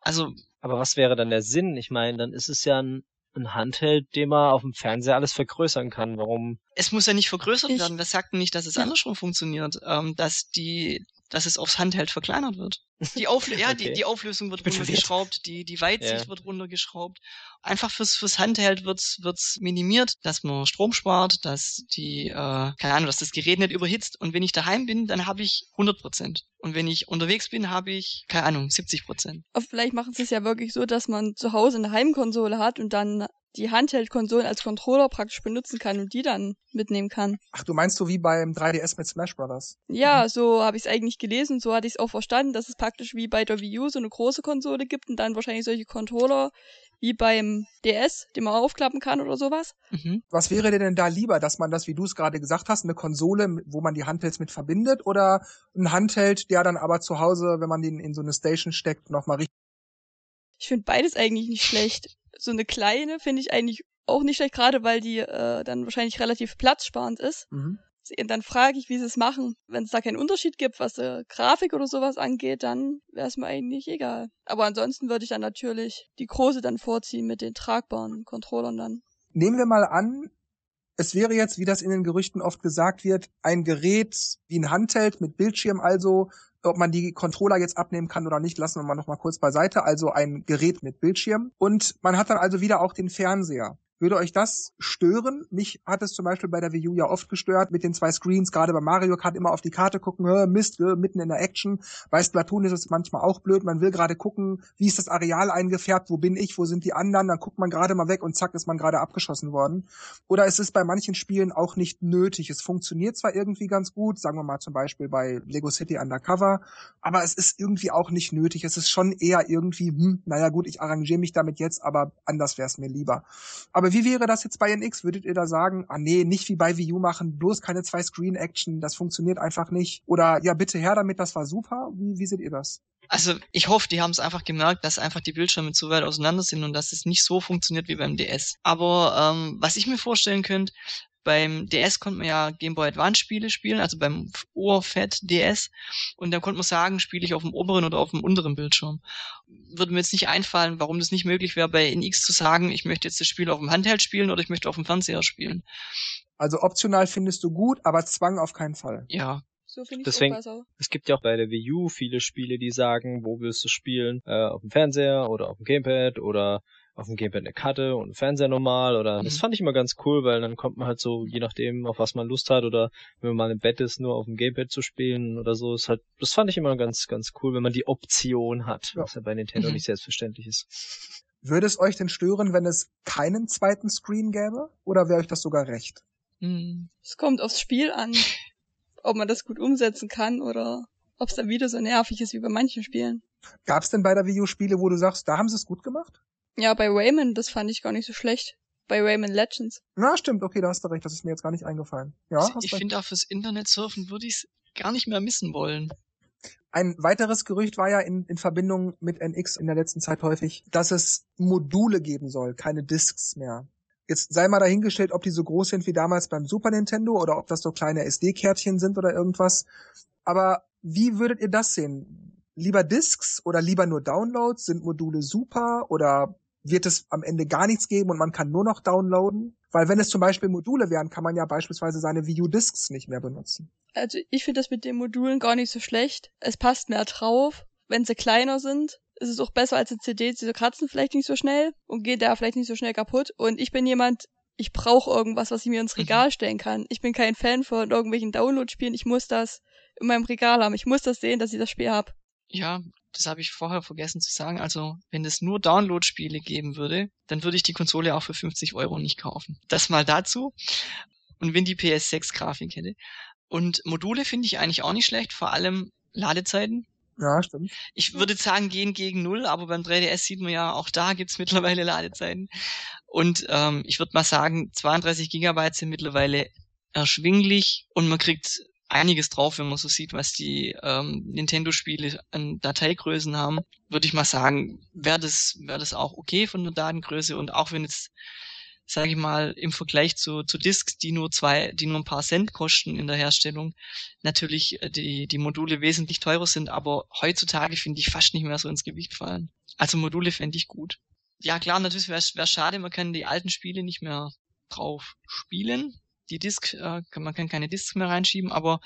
Also, Aber was wäre dann der Sinn? Ich meine, dann ist es ja ein, ein Handheld, den man auf dem Fernseher alles vergrößern kann. Warum? es muss ja nicht vergrößert Ich- werden. Das sagt nicht, dass es Ja. andersrum funktioniert. Ähm, dass die, dass es aufs Handheld verkleinert wird. Die, Auflö ja, Okay. die, die Auflösung wird runtergeschraubt, die, die Weitsicht Ja. wird runtergeschraubt. Einfach fürs, fürs Handheld wird's, wird's minimiert, dass man Strom spart, dass die, äh, keine Ahnung, dass das Gerät nicht überhitzt. Und wenn ich daheim bin, dann habe ich 100 Prozent. Und wenn ich unterwegs bin, habe ich, keine Ahnung, 70 Prozent. Vielleicht machen sie es ja wirklich so, dass man zu Hause eine Heimkonsole hat und dann die Handheld-Konsolen als Controller praktisch benutzen kann und die dann mitnehmen kann. Ach, du meinst so wie beim 3DS mit Smash Brothers? Ja, so habe ich es eigentlich gelesen, so hatte ich es auch verstanden, dass es praktisch wie bei der Wii U so eine große Konsole gibt und dann wahrscheinlich solche Controller wie beim DS, den man aufklappen kann oder sowas. Mhm. Was wäre dir denn da lieber, dass man das, wie du es gerade gesagt hast, eine Konsole, wo man die Handhelds mit verbindet oder ein Handheld, der dann aber zu Hause, wenn man den in so eine Station steckt, nochmal richtig Ich finde beides eigentlich nicht schlecht. So eine kleine finde ich eigentlich auch nicht schlecht, gerade weil die äh, dann wahrscheinlich relativ platzsparend ist. mhm. Und dann frage ich, wie sie es machen. Wenn es da keinen Unterschied gibt, was äh, Grafik oder sowas angeht, dann wäre es mir eigentlich egal. Aber ansonsten würde ich dann natürlich die große dann vorziehen mit den tragbaren Controllern dann. Nehmen wir mal an, es wäre jetzt, wie das in den Gerüchten oft gesagt wird, ein Gerät wie ein Handheld mit Bildschirm also, ob man die Controller jetzt abnehmen kann oder nicht, lassen wir mal noch mal kurz beiseite. Also ein Gerät mit Bildschirm. Und man hat dann also wieder auch den Fernseher. Würde euch das stören? Mich hat es zum Beispiel bei der Wii U ja oft gestört, mit den zwei Screens, gerade bei Mario Kart immer auf die Karte gucken, Mist, mitten in der Action. Bei Splatoon ist es manchmal auch blöd, man will gerade gucken, wie ist das Areal eingefärbt, wo bin ich, wo sind die anderen, dann guckt man gerade mal weg und zack, ist man gerade abgeschossen worden. Oder es ist bei manchen Spielen auch nicht nötig. Es funktioniert zwar irgendwie ganz gut, sagen wir mal zum Beispiel bei Lego City Undercover, aber es ist irgendwie auch nicht nötig. Es ist schon eher irgendwie, hm, naja gut, ich arrangiere mich damit jetzt, aber anders wäre es mir lieber. Aber wie wäre das jetzt bei NX? Würdet ihr da sagen, ah nee, nicht wie bei Wii U machen, bloß keine zwei Screen-Action, das funktioniert einfach nicht? Oder ja, bitte her damit, das war super. Wie, wie seht ihr das? Also ich hoffe, die haben es einfach gemerkt, dass einfach die Bildschirme zu weit auseinander sind und dass es nicht so funktioniert wie beim DS. Aber ähm, was ich mir vorstellen könnte, beim DS konnte man ja Game Boy Advance Spiele spielen, also beim Urfett DS. Und dann konnte man sagen, spiele ich auf dem oberen oder auf dem unteren Bildschirm. Würde mir jetzt nicht einfallen, warum das nicht möglich wäre, bei NX zu sagen, ich möchte jetzt das Spiel auf dem Handheld spielen oder ich möchte auf dem Fernseher spielen. Also optional findest du gut, aber Zwang auf keinen Fall. Ja, So finde ich Deswegen-. Es gibt ja auch bei der Wii U viele Spiele, die sagen, wo willst du spielen? Äh, auf dem Fernseher oder auf dem Gamepad oder auf dem Gamepad eine Karte und Fernseher normal oder das Mhm. fand ich immer ganz cool, weil dann kommt man halt so, je nachdem, auf was man Lust hat oder wenn man mal im Bett ist, nur auf dem Gamepad zu spielen oder so, ist halt, das fand ich immer ganz, ganz cool, wenn man die Option hat, Ja. was ja bei Nintendo Mhm. nicht selbstverständlich ist. Würde es euch denn stören, wenn es keinen zweiten Screen gäbe? Oder wäre euch das sogar recht? hm, Es kommt aufs Spiel an, ob man das gut umsetzen kann oder ob es dann wieder so nervig ist wie bei manchen Spielen. Gab es denn bei der Wii U Spiele, wo du sagst, da haben sie es gut gemacht? Ja, bei Rayman, das fand ich gar nicht so schlecht. Bei Rayman Legends. Na, stimmt, okay, da hast du recht, das ist mir jetzt gar nicht eingefallen. Ja, also ich finde auch fürs Internet surfen würde ich es gar nicht mehr missen wollen. Ein weiteres Gerücht war ja in, in Verbindung mit NX in der letzten Zeit häufig, dass es Module geben soll, keine Discs mehr. Jetzt sei mal dahingestellt, ob die so groß sind wie damals beim Super Nintendo oder ob das so kleine SD-Kärtchen sind oder irgendwas. Aber wie würdet ihr das sehen? Lieber Discs oder lieber nur Downloads? Sind Module super oder wird es am Ende gar nichts geben und man kann nur noch downloaden? Weil wenn es zum Beispiel Module wären, kann man ja beispielsweise seine Wii U Discs nicht mehr benutzen. Also ich finde das mit den Modulen gar nicht so schlecht. Es passt mehr drauf. Wenn sie kleiner sind, ist es auch besser als eine CD. Sie kratzen vielleicht nicht so schnell und gehen da vielleicht nicht so schnell kaputt. Und ich bin jemand, ich brauche irgendwas, was ich mir ins Regal stellen kann. Ich bin kein Fan von irgendwelchen Download-Spielen. Ich muss das in meinem Regal haben. Ich muss das sehen, dass ich das Spiel habe. Ja, das habe ich vorher vergessen zu sagen. Also, wenn es nur Download-Spiele geben würde, dann würde ich die Konsole auch für 50 Euro nicht kaufen. Das mal dazu. Und wenn die PS6-Grafik hätte. Und Module finde ich eigentlich auch nicht schlecht, vor allem Ladezeiten. Ja, stimmt. Ich würde sagen, gehen gegen null, aber beim 3DS sieht man ja, auch da gibt's mittlerweile Ladezeiten. Und ähm, ich würde mal sagen, 32 Gigabyte sind mittlerweile erschwinglich und man kriegt einiges drauf, wenn man so sieht, was die ähm, Nintendo-Spiele an Dateigrößen haben. Würde ich mal sagen, wäre das, wäre das auch okay von der Datengröße und auch wenn jetzt sage ich mal, im Vergleich zu, zu Discs, die nur zwei, die nur ein paar Cent kosten in der Herstellung, natürlich äh, die, die Module wesentlich teurer sind, aber heutzutage finde ich fast nicht mehr so ins Gewicht fallen. Also Module fände ich gut. Ja klar, natürlich wäre wär schade, man kann die alten Spiele nicht mehr drauf spielen. Die Disk, äh, man kann keine Disks mehr reinschieben, aber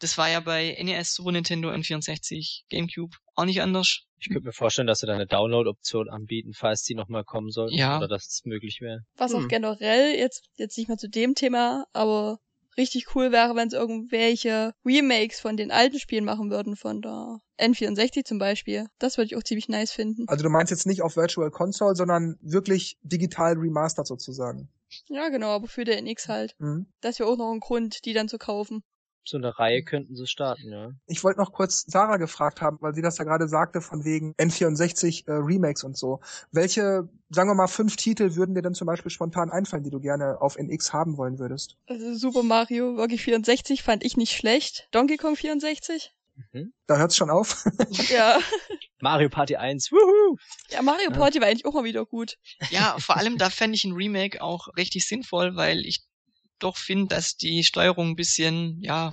das war ja bei NES, Super Nintendo, N64, GameCube auch nicht anders. Ich könnte mir vorstellen, dass sie da eine Download-Option anbieten, falls die nochmal kommen sollten. Ja. Oder dass es möglich wäre. Was auch Hm. generell, jetzt, jetzt nicht mal zu dem Thema, aber richtig cool wäre, wenn sie irgendwelche Remakes von den alten Spielen machen würden, von der N64 zum Beispiel. Das würde ich auch ziemlich nice finden. Also du meinst jetzt nicht auf Virtual Console, sondern wirklich digital remastered sozusagen. Ja, genau, aber für den NX halt. Mhm. Das wäre auch noch ein Grund, die dann zu kaufen. So eine Reihe könnten sie starten, ja. Ich wollte noch kurz Sarah gefragt haben, weil sie das ja gerade sagte, von wegen N64 äh, Remakes und so. Welche, sagen wir mal, fünf Titel würden dir denn zum Beispiel spontan einfallen, die du gerne auf NX haben wollen würdest? Also Super Mario wirklich 64 fand ich nicht schlecht. Donkey Kong 64? Mhm. Da hört's schon auf. Ja. Mario Party 1, wuhu! Ja, Mario Ja. Party war eigentlich auch mal wieder gut. Ja, vor allem da fände ich ein Remake auch richtig sinnvoll, weil ich doch finde, dass die Steuerung ein bisschen, ja,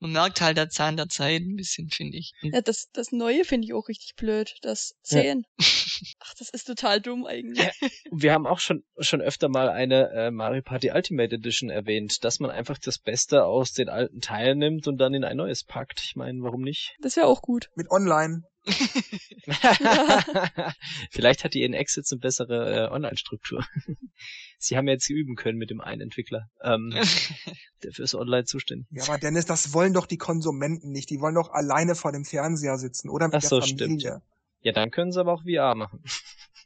man merkt halt der Zahn der Zeit ein bisschen, finde ich. Ja, das, das Neue finde ich auch richtig blöd. Das 10. Ach, das ist total dumm eigentlich. Und wir haben auch schon, schon öfter mal eine äh, Mario Party Ultimate Edition erwähnt, dass man einfach das Beste aus den alten Teilen nimmt und dann in ein neues packt. Ich meine, warum nicht? Das wäre auch gut. Mit Online. Vielleicht hat die NX jetzt eine bessere äh, Online-Struktur. Sie haben jetzt üben können mit dem einen Entwickler, ähm, der fürs Online zuständig Ja, aber Dennis, das wollen doch die Konsumenten nicht. Die wollen doch alleine vor dem Fernseher sitzen oder mit Ach so, der Familie. stimmt. Ja, dann können sie aber auch VR machen.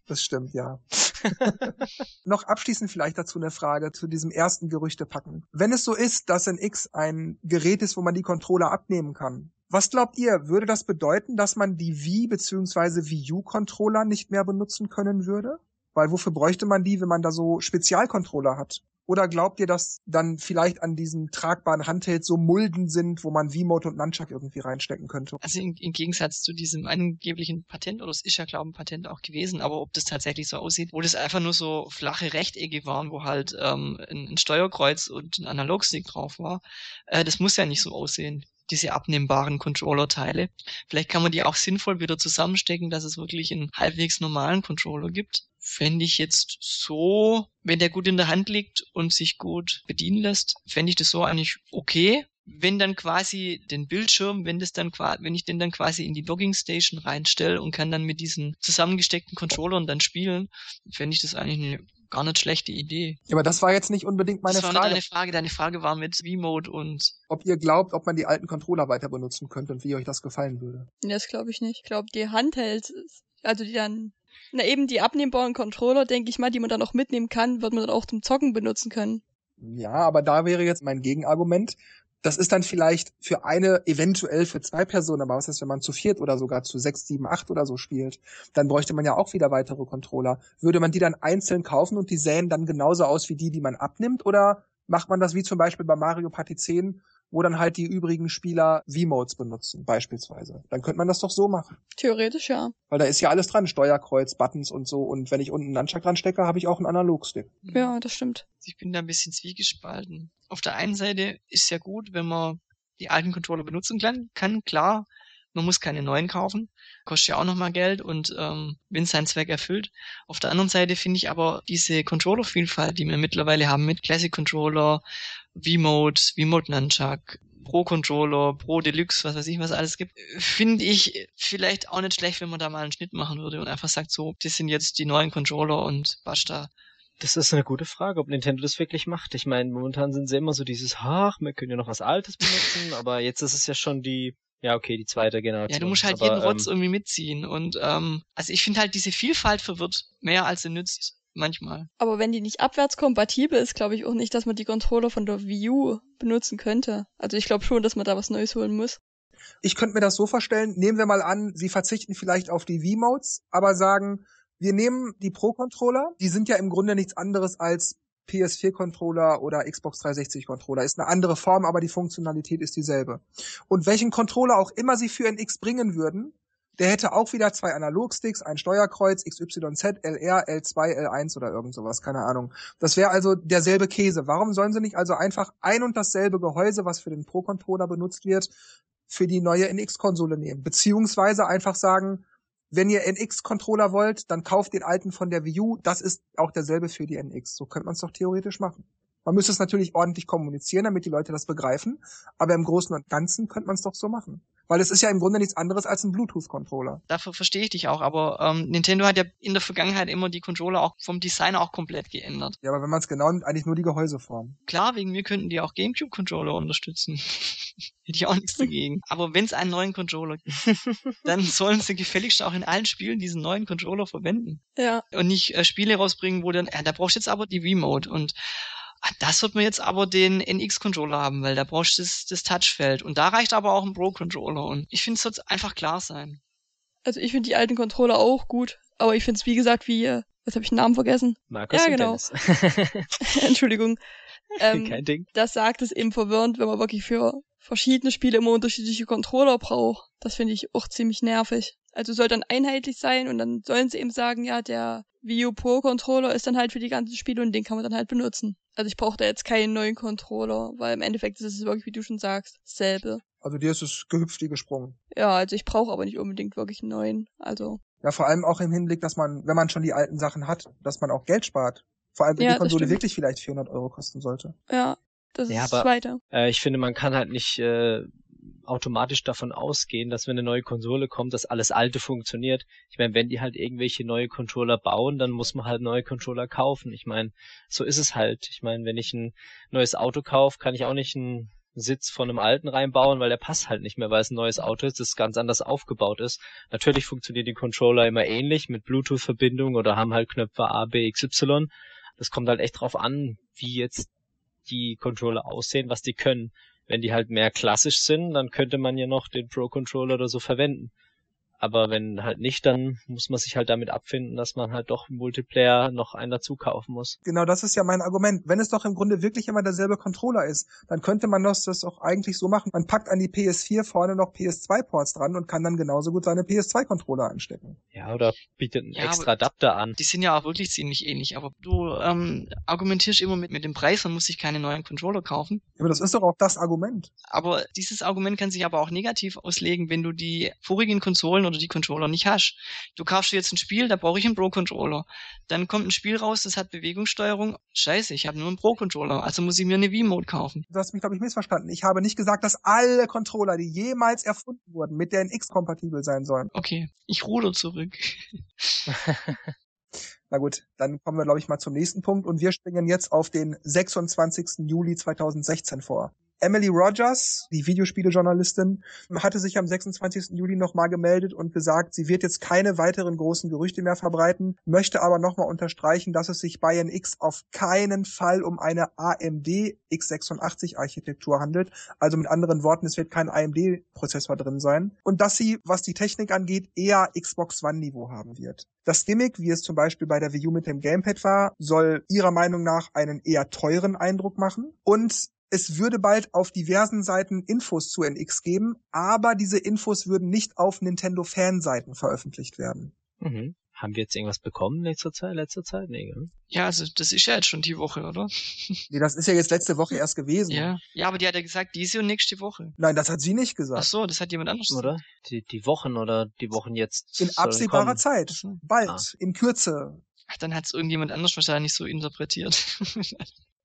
Das stimmt, ja. Noch abschließend vielleicht dazu eine Frage zu diesem ersten Gerüchtepacken. Wenn es so ist, dass ein X ein Gerät ist, wo man die Controller abnehmen kann, was glaubt ihr, würde das bedeuten, dass man die Wii bzw. Wii U Controller nicht mehr benutzen können würde? Weil wofür bräuchte man die, wenn man da so Spezialcontroller hat? Oder glaubt ihr, dass dann vielleicht an diesen tragbaren Handhelds so Mulden sind, wo man V-Mode und Nunchuck irgendwie reinstecken könnte? Also im, im Gegensatz zu diesem angeblichen Patent, oder es ist ja, glaube ich, ein Patent auch gewesen, aber ob das tatsächlich so aussieht, wo das einfach nur so flache Rechtecke waren, wo halt ähm, ein, ein Steuerkreuz und ein Analogstick drauf war, äh, das muss ja nicht so aussehen diese abnehmbaren Controller-Teile. Vielleicht kann man die auch sinnvoll wieder zusammenstecken, dass es wirklich einen halbwegs normalen Controller gibt. Fände ich jetzt so, wenn der gut in der Hand liegt und sich gut bedienen lässt, fände ich das so eigentlich okay. Wenn dann quasi den Bildschirm, wenn das dann wenn ich den dann quasi in die Dogging Station reinstelle und kann dann mit diesen zusammengesteckten Controllern dann spielen, fände ich das eigentlich eine gar nicht schlechte Idee. Ja, aber das war jetzt nicht unbedingt meine das war Frage. deine Frage. Deine Frage war mit V-Mode und ob ihr glaubt, ob man die alten Controller weiter benutzen könnte und wie euch das gefallen würde. Das glaube ich nicht. Ich glaube, die Handhelds, also die dann, na eben die abnehmbaren Controller, denke ich mal, die man dann auch mitnehmen kann, wird man dann auch zum Zocken benutzen können. Ja, aber da wäre jetzt mein Gegenargument. Das ist dann vielleicht für eine, eventuell für zwei Personen, aber was ist, wenn man zu viert oder sogar zu sechs, sieben, acht oder so spielt? Dann bräuchte man ja auch wieder weitere Controller. Würde man die dann einzeln kaufen und die sähen dann genauso aus wie die, die man abnimmt? Oder macht man das wie zum Beispiel bei Mario Party 10, wo dann halt die übrigen Spieler V-Modes benutzen, beispielsweise? Dann könnte man das doch so machen. Theoretisch ja. Weil da ist ja alles dran, Steuerkreuz, Buttons und so. Und wenn ich unten einen Nunchuck dran stecke, habe ich auch einen Analogstick. Ja, das stimmt. ich bin da ein bisschen zwiegespalten. Auf der einen Seite ist ja gut, wenn man die alten Controller benutzen kann, kann klar, man muss keine neuen kaufen, kostet ja auch nochmal Geld und ähm, wenn seinen Zweck erfüllt. Auf der anderen Seite finde ich aber diese Controller-Vielfalt, die wir mittlerweile haben mit Classic Controller, V-Mode, V-Mode Nunchuck, Pro Controller, Pro Deluxe, was weiß ich, was alles gibt, finde ich vielleicht auch nicht schlecht, wenn man da mal einen Schnitt machen würde und einfach sagt, so, das sind jetzt die neuen Controller und basta. Das ist eine gute Frage, ob Nintendo das wirklich macht. Ich meine, momentan sind sie immer so dieses, ach, wir können ja noch was Altes benutzen, aber jetzt ist es ja schon die, ja okay, die zweite Generation. Ja, du musst halt aber, jeden Rotz ähm, irgendwie mitziehen. Und ähm, also ich finde halt, diese Vielfalt verwirrt mehr als sie nützt, manchmal. Aber wenn die nicht abwärtskompatibel ist, glaube ich auch nicht, dass man die Controller von der Wii U benutzen könnte. Also ich glaube schon, dass man da was Neues holen muss. Ich könnte mir das so vorstellen, nehmen wir mal an, sie verzichten vielleicht auf die V-Modes, aber sagen, wir nehmen die Pro-Controller, die sind ja im Grunde nichts anderes als PS4-Controller oder Xbox 360-Controller. Ist eine andere Form, aber die Funktionalität ist dieselbe. Und welchen Controller auch immer sie für ein X bringen würden, der hätte auch wieder zwei Analogsticks, ein Steuerkreuz, XYZ, LR, L2, L1 oder irgend sowas, keine Ahnung. Das wäre also derselbe Käse. Warum sollen sie nicht also einfach ein und dasselbe Gehäuse, was für den Pro-Controller benutzt wird, für die neue NX-Konsole nehmen? Beziehungsweise einfach sagen, wenn ihr NX-Controller wollt, dann kauft den alten von der Wii U. Das ist auch derselbe für die NX. So könnte man es doch theoretisch machen. Man müsste es natürlich ordentlich kommunizieren, damit die Leute das begreifen. Aber im Großen und Ganzen könnte man es doch so machen. Weil es ist ja im Grunde nichts anderes als ein Bluetooth-Controller. Dafür verstehe ich dich auch, aber ähm, Nintendo hat ja in der Vergangenheit immer die Controller auch vom Design auch komplett geändert. Ja, aber wenn man es genau nimmt, eigentlich nur die Gehäuseform. Klar, wegen mir könnten die auch GameCube-Controller unterstützen. Hätte ich auch nichts dagegen. Aber wenn es einen neuen Controller gibt, dann sollen sie gefälligst auch in allen Spielen diesen neuen Controller verwenden. Ja. Und nicht äh, Spiele rausbringen, wo dann, ja, da brauchst du jetzt aber die Remote und ah, das wird man jetzt aber den NX-Controller haben, weil da brauchst du das, das Touchfeld. Und da reicht aber auch ein Pro-Controller. Und ich finde, es sollte einfach klar sein. Also ich finde die alten Controller auch gut, aber ich finde es wie gesagt wie, äh, was habe ich den Namen vergessen? Markus Ja, und genau. Entschuldigung. Ähm, Kein Ding. das sagt es eben verwirrend, wenn man wirklich für verschiedene Spiele immer unterschiedliche Controller braucht. Das finde ich auch ziemlich nervig. Also soll dann einheitlich sein und dann sollen sie eben sagen, ja, der Wii U Pro Controller ist dann halt für die ganzen Spiele und den kann man dann halt benutzen. Also ich brauche da jetzt keinen neuen Controller, weil im Endeffekt ist es wirklich, wie du schon sagst, dasselbe. Also dir ist es gehüpft wie gesprungen. Ja, also ich brauche aber nicht unbedingt wirklich einen neuen. Also Ja, vor allem auch im Hinblick, dass man, wenn man schon die alten Sachen hat, dass man auch Geld spart. Vor allem, wenn Ja, die Konsole wirklich vielleicht 400 Euro kosten sollte. ja, das Ja, ist aber- das Zweite. Äh, ich finde, man kann halt nicht äh, automatisch davon ausgehen, dass wenn eine neue Konsole kommt, dass alles alte funktioniert. Ich meine, wenn die halt irgendwelche neue Controller bauen, dann muss man halt neue Controller kaufen. Ich meine, so ist es halt. Ich meine, wenn ich ein neues Auto kaufe, kann ich auch nicht einen Sitz von einem alten reinbauen, weil der passt halt nicht mehr, weil es ein neues Auto ist, das ganz anders aufgebaut ist. Natürlich funktionieren die Controller immer ähnlich mit Bluetooth-Verbindung oder haben halt Knöpfe A, B, X, Y. Das kommt halt echt drauf an, wie jetzt die Controller aussehen, was die können. Wenn die halt mehr klassisch sind, dann könnte man ja noch den Pro Controller oder so verwenden. Aber wenn halt nicht, dann muss man sich halt damit abfinden, dass man halt doch im Multiplayer noch einen dazu kaufen muss. Genau, das ist ja mein Argument. Wenn es doch im Grunde wirklich immer derselbe Controller ist, dann könnte man das, das auch eigentlich so machen. Man packt an die PS4 vorne noch PS2-Ports dran und kann dann genauso gut seine PS2-Controller anstecken. Ja, oder bietet einen Ja, extra Adapter an. Die sind ja auch wirklich ziemlich ähnlich, aber du ähm, argumentierst immer mit, mit dem Preis, man muss sich keine neuen Controller kaufen. Aber das ist doch auch das Argument. Aber dieses Argument kann sich aber auch negativ auslegen, wenn du die vorigen Konsolen oder die Controller nicht hast. Du kaufst dir jetzt ein Spiel, da brauche ich einen Pro-Controller. Dann kommt ein Spiel raus, das hat Bewegungssteuerung. Scheiße, ich habe nur einen Pro-Controller, also muss ich mir eine Wii-Mode kaufen. Du hast mich, glaube ich, missverstanden. Ich habe nicht gesagt, dass alle Controller, die jemals erfunden wurden, mit der NX kompatibel sein sollen. Okay, ich ruder zurück. Na gut, dann kommen wir, glaube ich, mal zum nächsten Punkt und wir springen jetzt auf den 26. Juli 2016 vor. Emily Rogers, die Videospielejournalistin, hatte sich am 26. Juli nochmal gemeldet und gesagt, sie wird jetzt keine weiteren großen Gerüchte mehr verbreiten, möchte aber nochmal unterstreichen, dass es sich bei NX auf keinen Fall um eine AMD x86 Architektur handelt. Also mit anderen Worten, es wird kein AMD-Prozessor drin sein. Und dass sie, was die Technik angeht, eher Xbox One-Niveau haben wird. Das Gimmick, wie es zum Beispiel bei der Wii U mit dem Gamepad war, soll ihrer Meinung nach einen eher teuren Eindruck machen. Und es würde bald auf diversen Seiten Infos zu NX geben, aber diese Infos würden nicht auf Nintendo-Fanseiten veröffentlicht werden. Mhm. Haben wir jetzt irgendwas bekommen in letzter Zeit? Letzter Zeit? Nee, gell? Ja, also das ist ja jetzt schon die Woche, oder? Nee, das ist ja jetzt letzte Woche erst gewesen. Ja. Ja, aber die hat ja gesagt, diese und nächste Woche. Nein, das hat sie nicht Ach gesagt. so, das hat jemand anderes Oder? Die, die Wochen oder die Wochen jetzt. In absehbarer kommen. Zeit. Ach. Bald. Ah. In Kürze. Ach, dann hat es irgendjemand anders wahrscheinlich so interpretiert.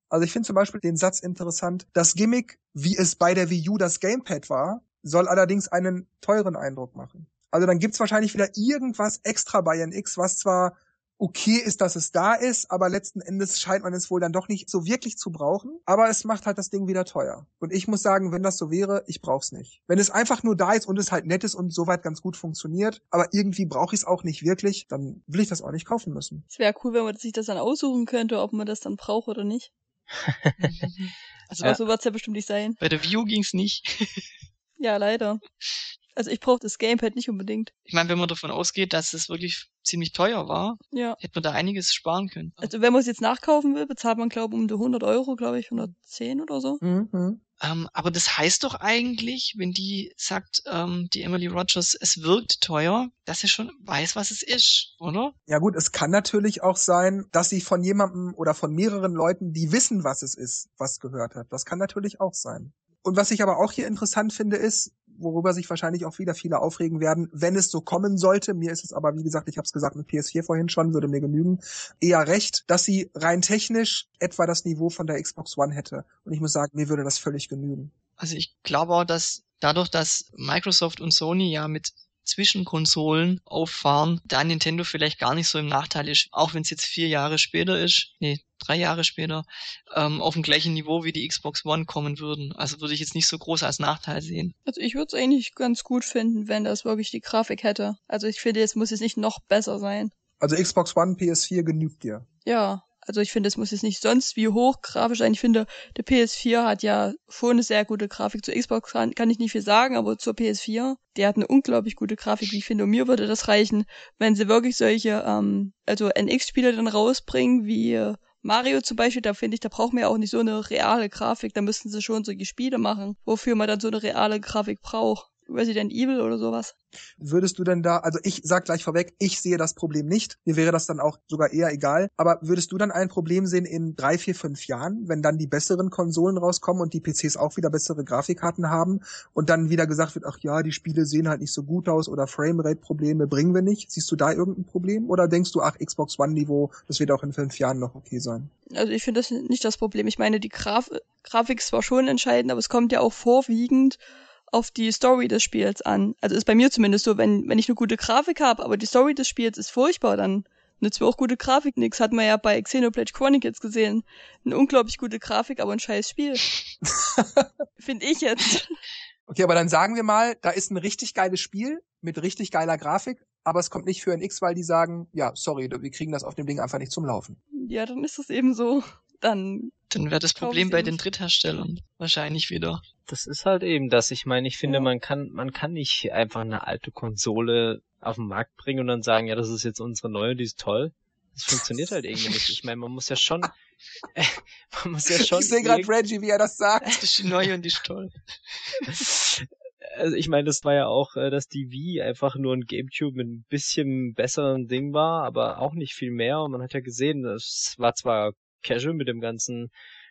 Also ich finde zum Beispiel den Satz interessant. Das Gimmick, wie es bei der Wii U das Gamepad war, soll allerdings einen teuren Eindruck machen. Also dann gibt's wahrscheinlich wieder irgendwas extra bei NX, was zwar okay ist, dass es da ist, aber letzten Endes scheint man es wohl dann doch nicht so wirklich zu brauchen. Aber es macht halt das Ding wieder teuer. Und ich muss sagen, wenn das so wäre, ich brauch's nicht. Wenn es einfach nur da ist und es halt nett ist und soweit ganz gut funktioniert, aber irgendwie brauche ich es auch nicht wirklich, dann will ich das auch nicht kaufen müssen. Es wäre cool, wenn man sich das dann aussuchen könnte, ob man das dann braucht oder nicht. also Aber Ja. so wird's ja bestimmt nicht sein. bei der View ging's nicht. Ja, leider. Also ich brauche das Gamepad nicht unbedingt. Ich meine, wenn man davon ausgeht, dass es wirklich ziemlich teuer war, Ja. hätte man da einiges sparen können. Also wenn man es jetzt nachkaufen will, bezahlt man, glaube ich, um die 100 Euro, glaube ich, 110 oder so. Mhm. Ähm, aber das heißt doch eigentlich, wenn die sagt, ähm, die Emily Rogers, es wirkt teuer, dass sie schon weiß, was es ist, oder? Ja gut, es kann natürlich auch sein, dass sie von jemandem oder von mehreren Leuten, die wissen, was es ist, was gehört hat. Das kann natürlich auch sein. Und was ich aber auch hier interessant finde, ist, worüber sich wahrscheinlich auch wieder viele aufregen werden, wenn es so kommen sollte. Mir ist es aber, wie gesagt, ich habe es gesagt mit PS4 vorhin schon, würde mir genügen, eher recht, dass sie rein technisch etwa das Niveau von der Xbox One hätte. Und ich muss sagen, mir würde das völlig genügen. Also ich glaube auch, dass dadurch, dass Microsoft und Sony ja mit Zwischenkonsolen auffahren, da Nintendo vielleicht gar nicht so im Nachteil ist, auch wenn es jetzt vier Jahre später ist, nee, drei Jahre später, ähm, auf dem gleichen Niveau wie die Xbox One kommen würden. Also würde ich jetzt nicht so groß als Nachteil sehen. Also ich würde es eigentlich ganz gut finden, wenn das wirklich die Grafik hätte. Also ich finde, es muss jetzt nicht noch besser sein. Also Xbox One, PS4 genügt dir. Ja, also ich finde, es muss jetzt nicht sonst wie hochgrafisch sein. Ich finde, der PS4 hat ja schon eine sehr gute Grafik. Zur Xbox kann, kann ich nicht viel sagen, aber zur PS4, der hat eine unglaublich gute Grafik. Wie ich finde, mir würde das reichen, wenn sie wirklich solche, ähm, also NX-Spiele dann rausbringen, wie Mario zum Beispiel, da finde ich, da braucht man ja auch nicht so eine reale Grafik. Da müssten sie schon solche Spiele machen, wofür man dann so eine reale Grafik braucht. Resident Evil oder sowas. Würdest du denn da, also ich sag gleich vorweg, ich sehe das Problem nicht. Mir wäre das dann auch sogar eher egal. Aber würdest du dann ein Problem sehen in drei, vier, fünf Jahren, wenn dann die besseren Konsolen rauskommen und die PCs auch wieder bessere Grafikkarten haben und dann wieder gesagt wird, ach ja, die Spiele sehen halt nicht so gut aus oder Framerate-Probleme bringen wir nicht? Siehst du da irgendein Problem? Oder denkst du, ach, Xbox One-Niveau, das wird auch in fünf Jahren noch okay sein? Also ich finde das nicht das Problem. Ich meine, die Graf Grafik ist zwar schon entscheidend, aber es kommt ja auch vorwiegend auf die Story des Spiels an. Also ist bei mir zumindest so, wenn, wenn ich eine gute Grafik habe, aber die Story des Spiels ist furchtbar, dann nützt mir auch gute Grafik nix. Hat man ja bei Xenoblade Chronicles gesehen. Eine unglaublich gute Grafik, aber ein scheiß Spiel. Finde ich jetzt. Okay, aber dann sagen wir mal, da ist ein richtig geiles Spiel mit richtig geiler Grafik, aber es kommt nicht für ein X, weil die sagen, ja, sorry, wir kriegen das auf dem Ding einfach nicht zum Laufen. Ja, dann ist es eben so. Dann dann wäre das Problem bei den Drittherstellern wahrscheinlich wieder. Das ist halt eben das. Ich meine, ich finde, man kann, man kann nicht einfach eine alte Konsole auf den Markt bringen und dann sagen, ja, das ist jetzt unsere neue, die ist toll. Das funktioniert halt irgendwie nicht. Ich meine, man muss ja schon, äh, man muss ja schon. Ich sehe gerade Reggie, wie er das sagt. Das ist die neue und die ist toll. Also ich meine, das war ja auch, äh, dass die Wii einfach nur ein Gamecube mit ein bisschen besseren Ding war, aber auch nicht viel mehr. Und man hat ja gesehen, es war zwar casual mit dem ganzen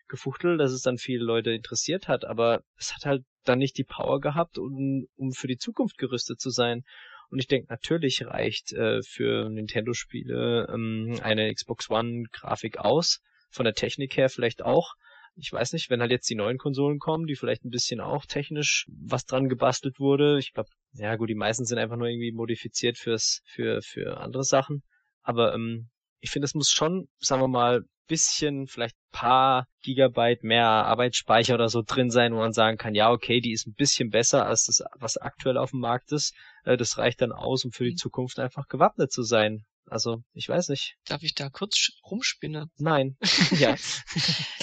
Gefuchtel, dass es dann viele Leute interessiert hat, aber es hat halt dann nicht die Power gehabt, um, um für die Zukunft gerüstet zu sein. Und ich denke, natürlich reicht äh, für Nintendo-Spiele ähm, eine Xbox One-Grafik aus, von der Technik her vielleicht auch. Ich weiß nicht, wenn halt jetzt die neuen Konsolen kommen, die vielleicht ein bisschen auch technisch was dran gebastelt wurde. Ich glaube, ja gut, die meisten sind einfach nur irgendwie modifiziert fürs für für andere Sachen. Aber ähm, ich finde, es muss schon, sagen wir mal, bisschen, vielleicht paar Gigabyte mehr Arbeitsspeicher oder so drin sein, wo man sagen kann, ja, okay, die ist ein bisschen besser als das, was aktuell auf dem Markt ist. Äh, das reicht dann aus, um für die mhm. Zukunft einfach gewappnet zu sein. Also, ich weiß nicht. Darf ich da kurz rumspinnen? Nein. ja.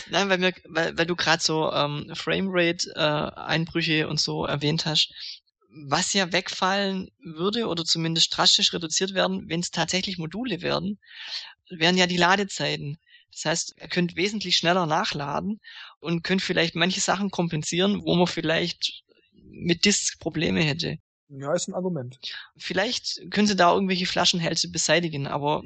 Nein, weil, mir, weil, weil du gerade so ähm, Framerate-Einbrüche äh, und so erwähnt hast. Was ja wegfallen würde oder zumindest drastisch reduziert werden, wenn es tatsächlich Module werden, wären ja die Ladezeiten. Das heißt, ihr könnt wesentlich schneller nachladen und könnt vielleicht manche Sachen kompensieren, wo man vielleicht mit Disks Probleme hätte. Ja, ist ein Argument. Vielleicht können sie da irgendwelche Flaschenhälse beseitigen, aber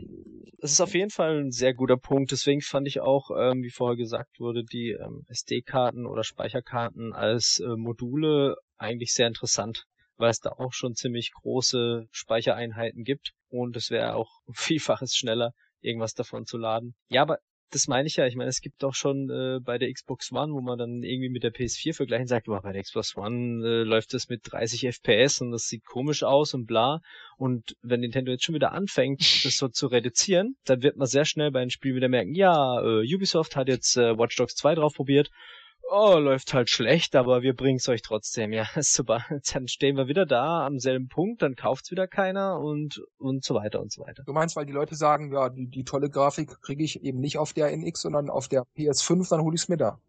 das ist auf jeden Fall ein sehr guter Punkt. Deswegen fand ich auch, ähm, wie vorher gesagt wurde, die ähm, SD-Karten oder Speicherkarten als äh, Module eigentlich sehr interessant, weil es da auch schon ziemlich große Speichereinheiten gibt und es wäre auch vielfaches schneller, irgendwas davon zu laden. Ja, aber das meine ich ja. Ich meine, es gibt doch schon äh, bei der Xbox One, wo man dann irgendwie mit der PS4 vergleichen sagt, boah, bei der Xbox One äh, läuft das mit 30 FPS und das sieht komisch aus und bla. Und wenn Nintendo jetzt schon wieder anfängt, das so zu reduzieren, dann wird man sehr schnell bei einem Spiel wieder merken, ja, äh, Ubisoft hat jetzt äh, Watch Dogs 2 drauf probiert oh, läuft halt schlecht, aber wir bringen's euch trotzdem. Ja, super. Dann stehen wir wieder da am selben Punkt, dann kauft's wieder keiner und, und so weiter und so weiter. Du meinst, weil die Leute sagen, ja, die, die tolle Grafik kriege ich eben nicht auf der NX, sondern auf der PS5, dann hole ich's mir da.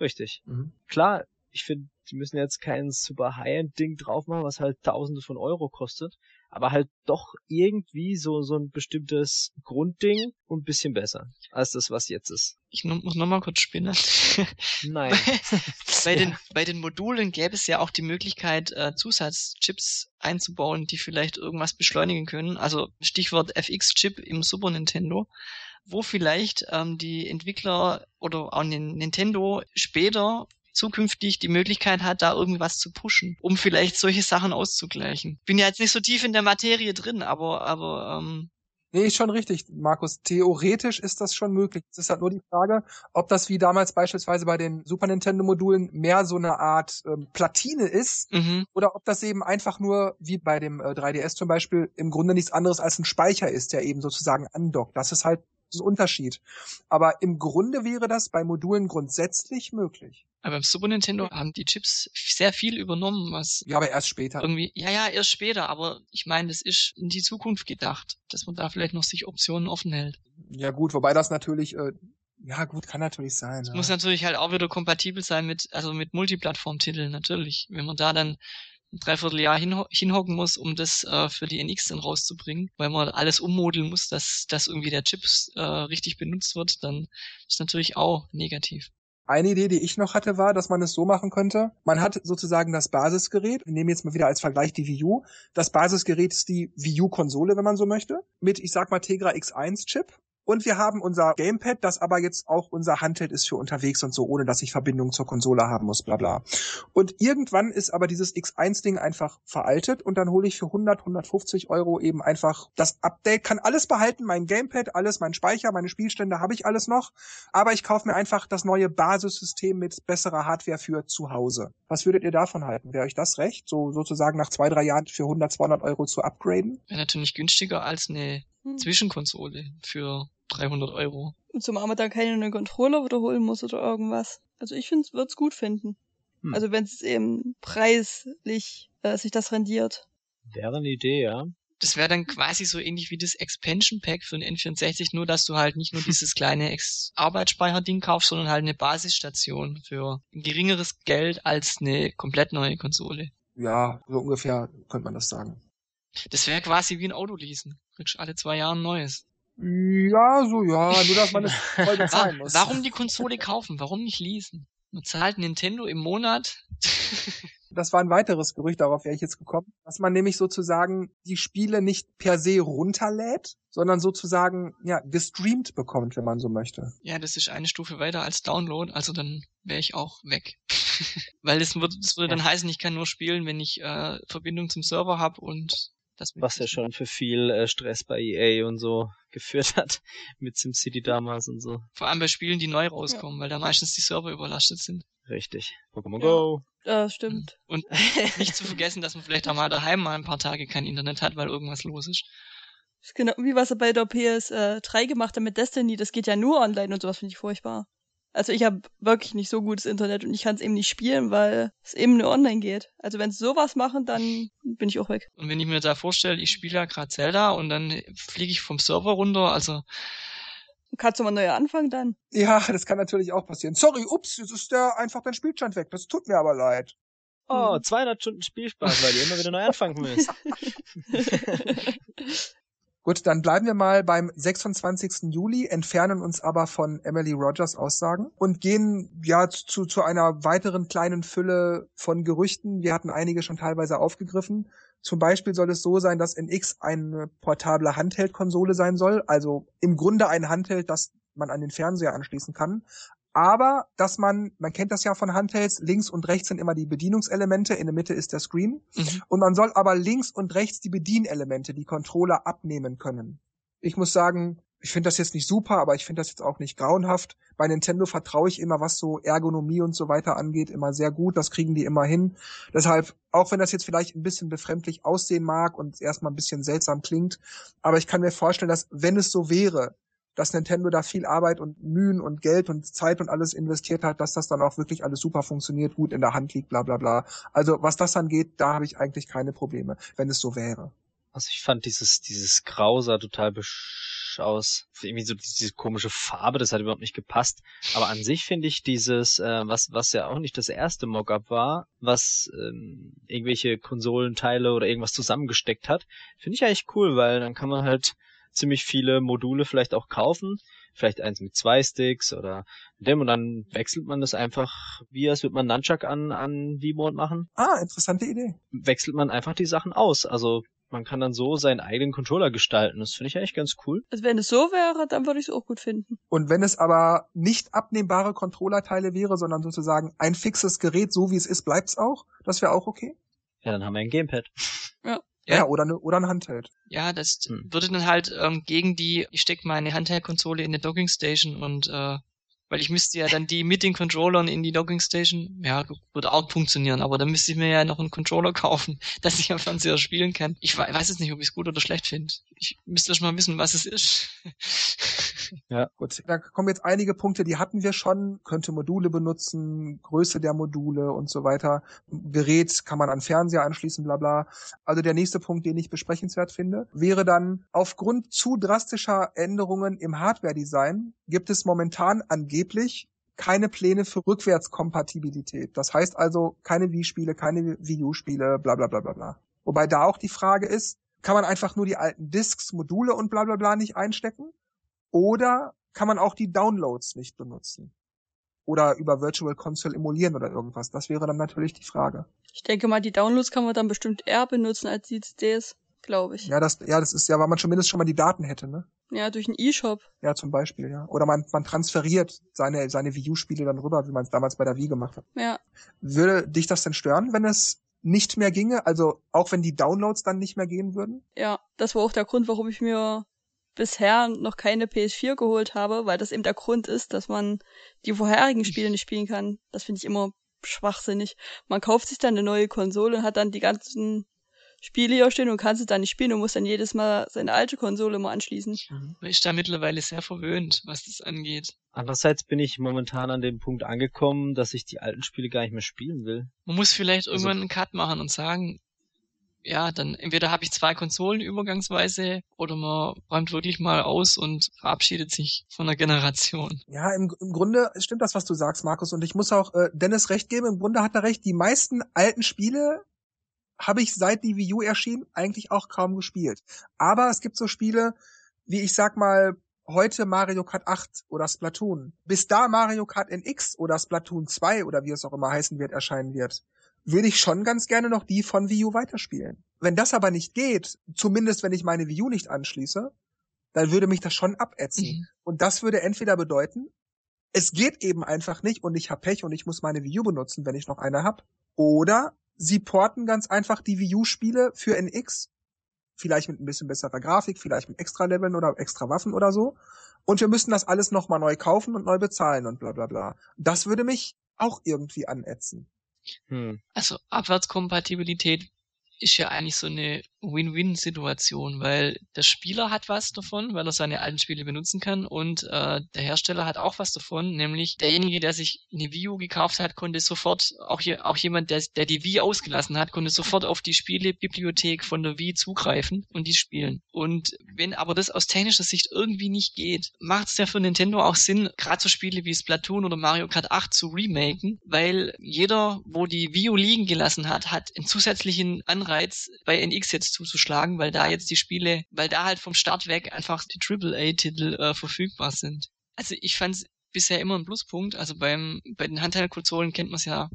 Richtig. Mhm. Klar, ich finde, die müssen jetzt kein super High-End-Ding drauf machen, was halt Tausende von Euro kostet, aber halt doch irgendwie so, so ein bestimmtes Grundding und ein bisschen besser als das, was jetzt ist. Ich muss nochmal kurz spinnen. Nein. bei, bei ja. den, bei den Modulen gäbe es ja auch die Möglichkeit, äh, Zusatzchips einzubauen, die vielleicht irgendwas beschleunigen können. Also Stichwort FX-Chip im Super Nintendo wo vielleicht ähm, die Entwickler oder auch Nintendo später zukünftig die Möglichkeit hat, da irgendwas zu pushen, um vielleicht solche Sachen auszugleichen. Bin ja jetzt nicht so tief in der Materie drin, aber, aber ähm, Nee, ist schon richtig, Markus. Theoretisch ist das schon möglich. Es ist halt nur die Frage, ob das wie damals beispielsweise bei den Super Nintendo-Modulen mehr so eine Art ähm, Platine ist mhm. oder ob das eben einfach nur, wie bei dem äh, 3DS zum Beispiel, im Grunde nichts anderes als ein Speicher ist, der eben sozusagen andockt. Das ist halt ein Unterschied. Aber im Grunde wäre das bei Modulen grundsätzlich möglich. Aber beim Super Nintendo haben die Chips sehr viel übernommen, was Ja, aber erst später. irgendwie, ja, ja, erst später, aber ich meine, das ist in die Zukunft gedacht, dass man da vielleicht noch sich Optionen offen hält. Ja gut, wobei das natürlich, äh, ja gut, kann natürlich sein. Es ja. muss natürlich halt auch wieder kompatibel sein mit, also mit Multiplattform-Titeln, natürlich. Wenn man da dann ein Dreivierteljahr hinho hinhocken muss, um das äh, für die NX dann rauszubringen, weil man alles ummodeln muss, dass, dass irgendwie der Chip äh, richtig benutzt wird, dann ist natürlich auch negativ. Eine Idee, die ich noch hatte, war, dass man es so machen könnte. Man hat sozusagen das Basisgerät. Wir nehmen jetzt mal wieder als Vergleich die Wii U. Das Basisgerät ist die Wii U-Konsole, wenn man so möchte. Mit, ich sag mal, Tegra X1-Chip. Und wir haben unser Gamepad, das aber jetzt auch unser Handheld ist für unterwegs und so, ohne dass ich Verbindung zur Konsole haben muss, bla bla. Und irgendwann ist aber dieses X1-Ding einfach veraltet und dann hole ich für 100, 150 Euro eben einfach das Update, kann alles behalten, mein Gamepad, alles, mein Speicher, meine Spielstände habe ich alles noch, aber ich kaufe mir einfach das neue Basissystem mit besserer Hardware für zu Hause. Was würdet ihr davon halten? Wäre euch das recht, so sozusagen nach zwei, drei Jahren für 100, 200 Euro zu upgraden? Wäre natürlich günstiger als eine Hm. Zwischenkonsole für 300 Euro. Und zumal man dann keine neuen Controller wiederholen muss oder irgendwas. Also ich finde, wird's gut finden. Hm. Also wenn es eben preislich äh, sich das rendiert. Wäre eine Idee, ja. Das wäre dann quasi so ähnlich wie das Expansion Pack für den N64, nur dass du halt nicht nur dieses kleine Ex Arbeitsspeicher-Ding kaufst, sondern halt eine Basisstation für ein geringeres Geld als eine komplett neue Konsole. Ja, so ungefähr könnte man das sagen. Das wäre quasi wie ein Auto leasen. Kriegst alle zwei Jahre ein neues. Ja, so ja, nur dass man es voll bezahlen muss. warum die Konsole kaufen? Warum nicht leasen? Man zahlt Nintendo im Monat. Das war ein weiteres Gerücht, darauf wäre ich jetzt gekommen, dass man nämlich sozusagen die Spiele nicht per se runterlädt, sondern sozusagen ja gestreamt bekommt, wenn man so möchte. ja, das ist eine Stufe weiter als Download, also dann wäre ich auch weg. Weil das würde, das würde dann heißen, ich kann nur spielen, wenn ich äh, Verbindung zum Server habe und Was ja schon für viel äh, Stress bei EA und so geführt hat. Mit SimCity damals und so. Vor allem bei Spielen, die neu rauskommen, weil da meistens die Server überlastet sind. Richtig. Pokémon Ja. Go. Das stimmt. Und nicht zu vergessen, dass man vielleicht auch mal daheim mal ein paar Tage kein Internet hat, weil irgendwas los ist. Genau wie was er bei der PS3 gemacht hat mit Destiny. Das geht ja nur online und sowas finde ich furchtbar. Also ich habe wirklich nicht so gutes Internet und ich kann es eben nicht spielen, weil es eben nur online geht. Also wenn sie sowas machen, dann bin ich auch weg. Und wenn ich mir da vorstelle, ich spiele ja gerade Zelda und dann fliege ich vom Server runter, also Kannst du mal neu anfangen dann? Ja, das kann natürlich auch passieren. Sorry, ups, jetzt ist der einfach dein Spielstand weg. Das tut mir aber leid. Oh, Hm. 200 Stunden Spielspaß, weil du immer wieder neu anfangen willst. Gut, dann bleiben wir mal beim 26. Juli, entfernen uns aber von Emily Rogers Aussagen und gehen ja zu, zu einer weiteren kleinen Fülle von Gerüchten. Wir hatten einige schon teilweise aufgegriffen. Zum Beispiel soll es so sein, dass NX eine portable Handheld-Konsole sein soll, also im Grunde ein Handheld, das man an den Fernseher anschließen kann. Aber dass man, man kennt das ja von Handhelds, links und rechts sind immer die Bedienungselemente, in der Mitte ist der Screen. mhm. Und man soll aber links und rechts die Bedienelemente, die Controller abnehmen können. Ich muss sagen, ich finde das jetzt nicht super, aber ich finde das jetzt auch nicht grauenhaft. Bei Nintendo vertraue ich immer, was so Ergonomie und so weiter angeht, immer sehr gut. Das kriegen die immer hin. Deshalb, auch wenn das jetzt vielleicht ein bisschen befremdlich aussehen mag und erstmal ein bisschen seltsam klingt, aber ich kann mir vorstellen, dass wenn es so wäre, dass Nintendo da viel Arbeit und Mühen und Geld und Zeit und alles investiert hat, dass das dann auch wirklich alles super funktioniert, gut in der Hand liegt, bla bla bla. Also was das angeht, da habe ich eigentlich keine Probleme, wenn es so wäre. Also ich fand dieses, dieses Grau sah total besch aus. Irgendwie so diese komische Farbe, das hat überhaupt nicht gepasst. Aber an sich finde ich dieses, äh, was, was ja auch nicht das erste Mockup war, was ähm, irgendwelche Konsolenteile oder irgendwas zusammengesteckt hat, finde ich eigentlich cool, weil dann kann man halt ziemlich viele Module vielleicht auch kaufen. Vielleicht eins mit zwei Sticks oder dem und dann wechselt man das einfach, wie als würde man Nunchuck an, an V-Mode machen Ah, interessante Idee. wechselt man einfach die Sachen aus. Also man kann dann so seinen eigenen Controller gestalten. Das finde ich eigentlich ganz cool. Also wenn es so wäre, dann würde ich es auch gut finden. Und wenn es aber nicht abnehmbare Controllerteile wäre, sondern sozusagen ein fixes Gerät, so wie es ist, bleibt's auch, das wäre auch okay. Ja, dann haben wir ein Gamepad. Ja, ja oder, ne, oder ein Handheld. Ja, das hm. würde dann halt ähm, gegen die, ich stecke meine Handheld-Konsole in eine Docking Station und äh, weil ich müsste ja dann die mit den Controllern in die Docking Station, ja, würde auch funktionieren, aber dann müsste ich mir ja noch einen Controller kaufen, dass ich am Fernseher spielen kann. Ich weiß jetzt nicht, ob ich es gut oder schlecht finde. Ich müsste schon mal wissen, was es ist. Ja, gut. Da kommen jetzt einige Punkte, die hatten wir schon. Könnte Module benutzen, Größe der Module und so weiter. Gerät kann man an Fernseher anschließen, bla bla. Also der nächste Punkt, den ich besprechenswert finde, wäre dann, aufgrund zu drastischer Änderungen im Hardware-Design gibt es momentan angeblich keine Pläne für Rückwärtskompatibilität. Das heißt also keine Wii-Spiele, keine Wii U-Spiele, bla bla bla bla bla. Wobei da auch die Frage ist, kann man einfach nur die alten Disks, Module und bla bla bla nicht einstecken? Oder kann man auch die Downloads nicht benutzen? Oder über Virtual Console emulieren oder irgendwas? Das wäre dann natürlich die Frage. Ich denke mal, die Downloads kann man dann bestimmt eher benutzen als die CDs, glaube ich. Ja, das, ja, das ist ja, weil man zumindest schon mal die Daten hätte, ne? Ja, durch einen E-Shop. Ja, zum Beispiel, ja. Oder man, man transferiert seine, seine Wii U-Spiele dann rüber, wie man es damals bei der Wii gemacht hat. Ja. Würde dich das denn stören, wenn es nicht mehr ginge? Also auch wenn die Downloads dann nicht mehr gehen würden? Ja, das war auch der Grund, warum ich mir bisher noch keine PS4 geholt habe, weil das eben der Grund ist, dass man die vorherigen Spiele nicht spielen kann. Das finde ich immer schwachsinnig. Man kauft sich dann eine neue Konsole und hat dann die ganzen Spiele hier stehen und kannst es dann nicht spielen und musst dann jedes Mal seine alte Konsole mal anschließen. Ich ist da mittlerweile sehr verwöhnt, was das angeht. Andererseits bin ich momentan an dem Punkt angekommen, dass ich die alten Spiele gar nicht mehr spielen will. Man muss vielleicht also irgendwann also, einen Cut machen und sagen, ja, dann entweder habe ich zwei Konsolen übergangsweise oder man räumt wirklich mal aus und verabschiedet sich von der Generation. Ja, im, im Grunde stimmt das, was du sagst, Markus. Und ich muss auch äh, Dennis recht geben. Im Grunde hat er recht. Die meisten alten Spiele habe ich seit die Wii U erschien eigentlich auch kaum gespielt. Aber es gibt so Spiele, wie ich sag mal, heute Mario Kart 8 oder Splatoon. Bis da Mario Kart NX oder Splatoon 2 oder wie es auch immer heißen wird, erscheinen wird, würde ich schon ganz gerne noch die von Wii U weiterspielen. Wenn das aber nicht geht, zumindest wenn ich meine Wii U nicht anschließe, dann würde mich das schon abätzen. Mhm. Und das würde entweder bedeuten, es geht eben einfach nicht und ich hab Pech und ich muss meine Wii U benutzen, wenn ich noch eine hab. Oder sie porten ganz einfach die Wii U-Spiele für NX. Vielleicht mit ein bisschen besserer Grafik, vielleicht mit extra Leveln oder extra Waffen oder so. Und wir müssen das alles nochmal neu kaufen und neu bezahlen und bla bla bla. Das würde mich auch irgendwie anätzen. Hm. Also Abwärtskompatibilität ist ja eigentlich so eine Win-Win-Situation, weil der Spieler hat was davon, weil er seine alten Spiele benutzen kann und äh, der Hersteller hat auch was davon, nämlich derjenige, der sich eine Wii U gekauft hat, konnte sofort, auch, hier, auch jemand, der, der die Wii ausgelassen hat, konnte sofort auf die Spielebibliothek von der Wii zugreifen und die spielen. Und wenn aber das aus technischer Sicht irgendwie nicht geht, macht es ja für Nintendo auch Sinn, gerade so Spiele wie Splatoon oder Mario Kart 8 zu remaken, weil jeder, wo die Wii U liegen gelassen hat, hat einen zusätzlichen Anreiz, bei NX jetzt zuzuschlagen schlagen, weil da jetzt die Spiele, weil da halt vom Start weg einfach die AAA-Titel äh, verfügbar sind. Also ich fand es bisher immer ein Pluspunkt. Also beim bei den Handheld-Konsolen kennt man es ja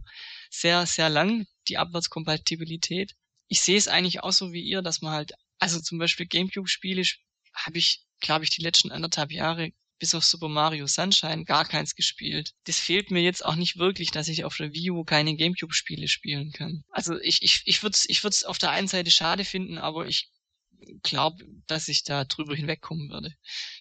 sehr, sehr lang, die Abwärtskompatibilität. Ich sehe es eigentlich auch so wie ihr, dass man halt, also zum Beispiel Gamecube-Spiele habe ich, glaube ich, die letzten anderthalb Jahre bis auf Super Mario Sunshine gar keins gespielt. Das fehlt mir jetzt auch nicht wirklich, dass ich auf der Wii U keine Gamecube-Spiele spielen kann. Also ich, ich, ich würde es ich würd's auf der einen Seite schade finden, aber ich glaube, dass ich da drüber hinwegkommen würde,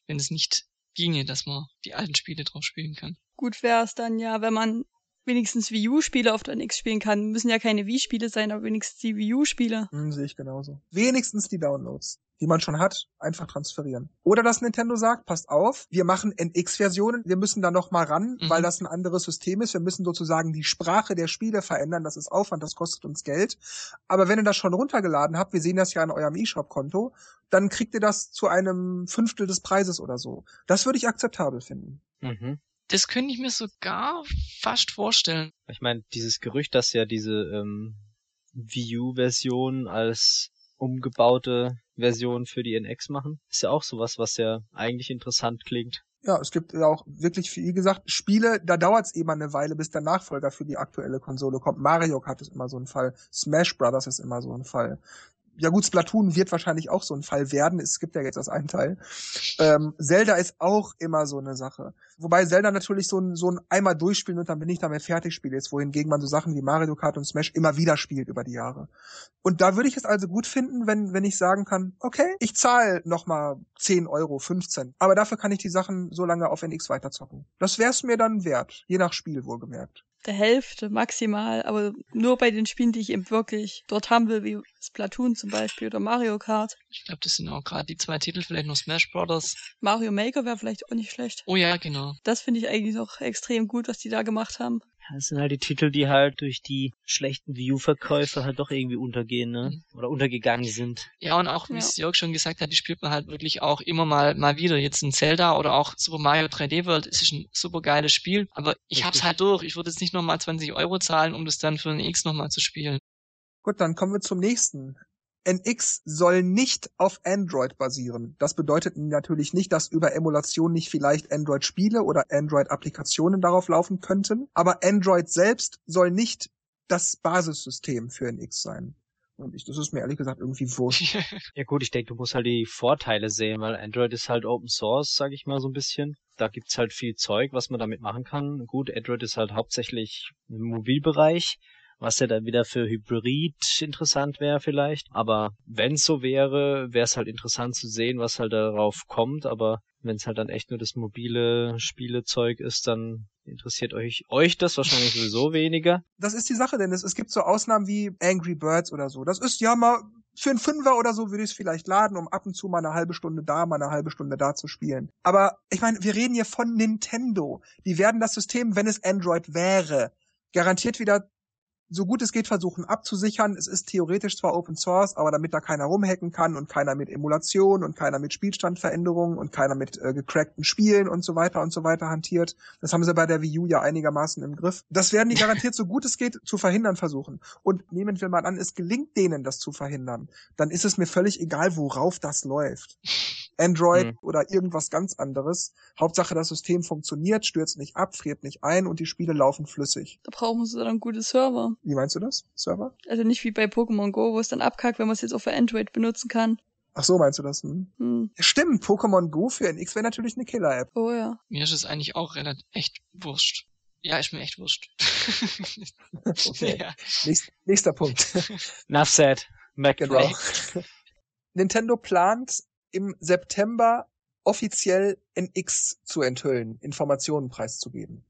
wenn es nicht ginge, dass man die alten Spiele drauf spielen kann. Gut wäre es dann ja, wenn man wenigstens Wii U-Spiele auf der NX spielen kann. Müssen ja keine Wii-Spiele sein, aber wenigstens die Wii U-Spiele. Hm, sehe ich genauso. Wenigstens die Downloads die man schon hat, einfach transferieren. Oder dass Nintendo sagt, passt auf, wir machen NX-Versionen, wir müssen da noch mal ran, mhm. weil das ein anderes System ist. Wir müssen sozusagen die Sprache der Spiele verändern. Das ist Aufwand, das kostet uns Geld. Aber wenn ihr das schon runtergeladen habt, wir sehen das ja an eurem E-Shop-Konto, dann kriegt ihr das zu einem Fünftel des Preises oder so. Das würde ich akzeptabel finden. Mhm. Das könnte ich mir sogar fast vorstellen. Ich meine, dieses Gerücht, dass ja diese ähm, Wii U-Version als umgebaute Version für die NX machen. Ist ja auch sowas, was ja eigentlich interessant klingt. Ja, es gibt ja auch wirklich, wie gesagt, Spiele, da dauert es eben eine Weile, bis der Nachfolger für die aktuelle Konsole kommt. Mario Kart ist immer so ein Fall. Smash Brothers ist immer so ein Fall. Ja gut, Splatoon wird wahrscheinlich auch so ein Fall werden. Es gibt ja jetzt das einen Teil. Ähm, Zelda ist auch immer so eine Sache. Wobei Zelda natürlich so ein, so ein einmal durchspielen und dann bin ich damit fertig spiele ist, wohingegen man so Sachen wie Mario Kart und Smash immer wieder spielt über die Jahre. Und da würde ich es also gut finden, wenn, wenn ich sagen kann, okay, ich zahle nochmal 10 Euro, 15, aber dafür kann ich die Sachen so lange auf NX weiterzocken. Das wäre es mir dann wert, je nach Spiel wohlgemerkt der Hälfte maximal, aber nur bei den Spielen, die ich eben wirklich dort haben will, wie Splatoon zum Beispiel oder Mario Kart. Ich glaube, das sind auch gerade die zwei Titel, vielleicht noch Smash Brothers. Mario Maker wäre vielleicht auch nicht schlecht. Oh ja, genau. Das finde ich eigentlich noch extrem gut, was die da gemacht haben. Das sind halt die Titel, die halt durch die schlechten View-Verkäufe halt doch irgendwie untergehen, ne? Mhm. Oder untergegangen sind. Ja, und auch, wie ja. es Jörg schon gesagt hat, die spielt man halt wirklich auch immer mal, mal wieder. Jetzt ein Zelda oder auch Super Mario 3D World ist ein super geiles Spiel. Aber ich hab's halt durch. Ich würde jetzt nicht nochmal 20 Euro zahlen, um das dann für ein X nochmal zu spielen. Gut, dann kommen wir zum nächsten. NX soll nicht auf Android basieren. Das bedeutet natürlich nicht, dass über Emulation nicht vielleicht Android-Spiele oder Android-Applikationen darauf laufen könnten, aber Android selbst soll nicht das Basissystem für NX sein. Und ich, das ist mir ehrlich gesagt irgendwie wurscht. ja gut, ich denke, du musst halt die Vorteile sehen, weil Android ist halt Open Source, sag ich mal so ein bisschen. Da gibt's halt viel Zeug, was man damit machen kann. Gut, Android ist halt hauptsächlich im Mobilbereich was ja dann wieder für Hybrid interessant wäre vielleicht. Aber wenn es so wäre, wäre es halt interessant zu sehen, was halt darauf kommt. Aber wenn es halt dann echt nur das mobile Spielezeug ist, dann interessiert euch euch das wahrscheinlich sowieso weniger. Das ist die Sache, denn es, gibt so Ausnahmen wie Angry Birds oder so. Das ist ja mal für einen Fünfer oder so würde ich es vielleicht laden, um ab und zu mal eine halbe Stunde da, mal eine halbe Stunde da zu spielen. Aber ich meine, wir reden hier von Nintendo. Die werden das System, wenn es Android wäre, garantiert wieder so gut es geht versuchen abzusichern. Es ist theoretisch zwar Open Source, aber damit da keiner rumhacken kann und keiner mit Emulation und keiner mit Spielstandveränderungen und keiner mit äh, gecrackten Spielen und so weiter und so weiter hantiert. Das haben sie bei der Wii U ja einigermaßen im Griff. Das werden die garantiert so gut es geht zu verhindern versuchen. Und nehmen wir mal an, es gelingt denen das zu verhindern, dann ist es mir völlig egal, worauf das läuft. Android mhm. oder irgendwas ganz anderes. Hauptsache das System funktioniert, stürzt nicht ab, friert nicht ein und die Spiele laufen flüssig. Da brauchen sie dann gute Server. Wie meinst du das? Server? Also nicht wie bei Pokémon Go, wo es dann abkackt, wenn man es jetzt auch für Android benutzen kann. Ach so, meinst du das? Hm? Hm. Stimmt, Pokémon Go für NX wäre natürlich eine Killer-App. Oh ja. Mir ist es eigentlich auch relativ echt wurscht. Ja, ist mir echt wurscht. okay. Ja. Nächst, nächster Punkt. Enough said. Mac genau. Nintendo plant im September offiziell NX zu enthüllen, Informationen preiszugeben.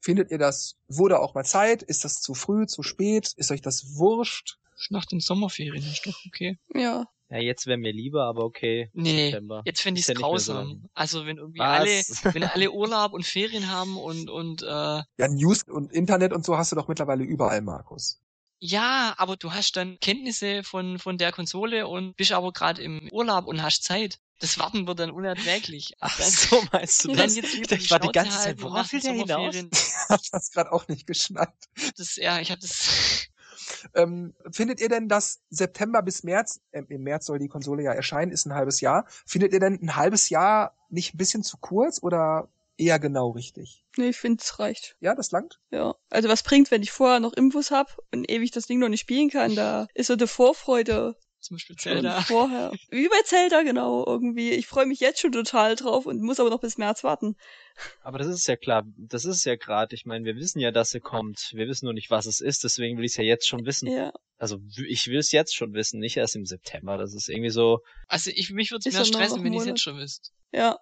Findet ihr das, wurde auch mal Zeit? Ist das zu früh, zu spät? Ist euch das wurscht? Nach den Sommerferien ist doch okay. Ja. Ja, jetzt wäre mir lieber, aber okay. Nee, September. jetzt finde ich es grausam. So also wenn irgendwie Was? alle, wenn alle Urlaub und Ferien haben und und äh Ja, News und Internet und so hast du doch mittlerweile überall, Markus. Ja, aber du hast dann Kenntnisse von, von der Konsole und bist aber gerade im Urlaub und hast Zeit. Das Warten wird dann unerträglich. Ach dann, so meinst du das? Jetzt ich ich war die ganze Zeit, worauf will der hinaus? ich hab das gerade auch nicht geschnallt. Das, ja, ich habe das... Ähm, findet ihr denn, dass September bis März, äh, im März soll die Konsole ja erscheinen, ist ein halbes Jahr, findet ihr denn ein halbes Jahr nicht ein bisschen zu kurz oder eher genau richtig. Nee, ich finde, es reicht. Ja, das langt? Ja. Also was bringt, wenn ich vorher noch Infos hab und ewig das Ding noch nicht spielen kann? Da ist so die Vorfreude. Zum Beispiel Zelda. Vorher. Wie bei Zelda, genau, irgendwie. Ich freue mich jetzt schon total drauf und muss aber noch bis März warten. Aber das ist ja klar, das ist ja gerade, ich meine, wir wissen ja, dass sie kommt. Wir wissen nur nicht, was es ist, deswegen will ich es ja jetzt schon wissen. Ja. Also ich will es jetzt schon wissen, nicht erst im September. Das ist irgendwie so. Also ich mich würde es mehr stressen, wenn ich es jetzt schon wüsste. Ja,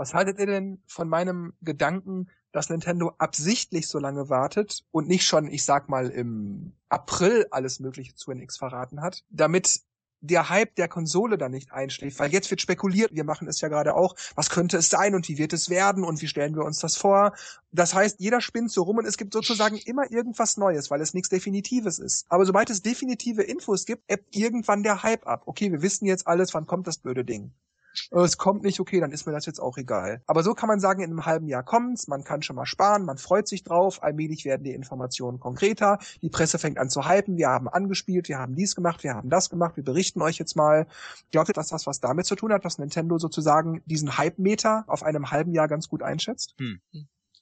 was haltet ihr denn von meinem Gedanken, dass Nintendo absichtlich so lange wartet und nicht schon, ich sag mal, im April alles Mögliche zu NX verraten hat, damit der Hype der Konsole da nicht einschläft, weil jetzt wird spekuliert, wir machen es ja gerade auch, was könnte es sein und wie wird es werden und wie stellen wir uns das vor. Das heißt, jeder spinnt so rum und es gibt sozusagen immer irgendwas Neues, weil es nichts Definitives ist. Aber sobald es definitive Infos gibt, ebbt irgendwann der Hype ab. Okay, wir wissen jetzt alles, wann kommt das blöde Ding. Äh, es kommt nicht, okay, dann ist mir das jetzt auch egal. Aber so kann man sagen, in einem halben Jahr kommt's, man kann schon mal sparen, man freut sich drauf, allmählich werden die Informationen konkreter, die Presse fängt an zu hypen, wir haben angespielt, wir haben dies gemacht, wir haben das gemacht, wir berichten euch jetzt mal. Glaubt ihr, dass das was damit zu tun hat, dass Nintendo sozusagen diesen Hype-Meter auf einem halben Jahr ganz gut einschätzt? Hm.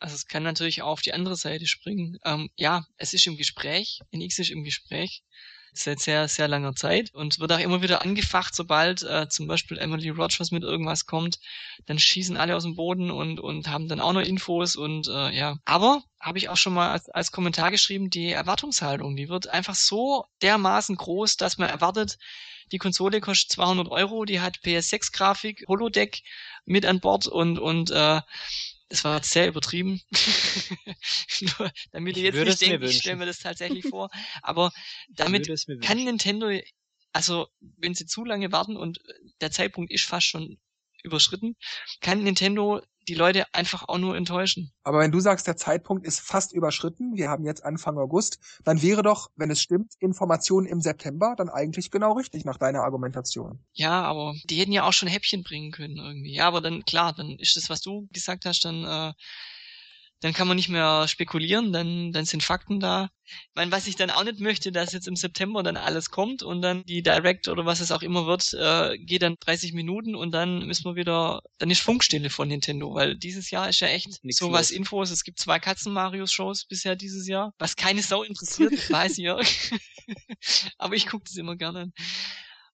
Also es kann natürlich auch auf die andere Seite springen. Ähm, ja, es ist im Gespräch, NX ist im Gespräch. Seit sehr, sehr langer Zeit und wird auch immer wieder angefacht, sobald äh, zum Beispiel Emily Rogers mit irgendwas kommt, dann schießen alle aus dem Boden und, und haben dann auch noch Infos und äh, ja. Aber habe ich auch schon mal als, als Kommentar geschrieben, die Erwartungshaltung, die wird einfach so dermaßen groß, dass man erwartet, die Konsole kostet 200 Euro, die hat PS6-Grafik, Holodeck mit an Bord und, und äh, das war sehr übertrieben. Nur, damit ihr jetzt nicht denkt, ich stelle mir das tatsächlich vor. Aber damit kann Nintendo, also wenn sie zu lange warten und der Zeitpunkt ist fast schon überschritten, kann Nintendo die Leute einfach auch nur enttäuschen. Aber wenn du sagst, der Zeitpunkt ist fast überschritten, wir haben jetzt Anfang August, dann wäre doch, wenn es stimmt, Informationen im September dann eigentlich genau richtig nach deiner Argumentation. Ja, aber die hätten ja auch schon Häppchen bringen können irgendwie. Ja, aber dann klar, dann ist das, was du gesagt hast, dann äh, dann kann man nicht mehr spekulieren, dann, dann sind Fakten da. Ich meine, was ich dann auch nicht möchte, dass jetzt im September dann alles kommt und dann die Direct oder was es auch immer wird, äh, geht dann 30 Minuten und dann müssen wir wieder, dann ist Funkstille von Nintendo, weil dieses Jahr ist ja echt Nix so was Infos. Es gibt zwei Katzen-Marios-Shows bisher dieses Jahr, was keine Sau interessiert, weiß Jörg. Aber ich gucke das immer gerne an.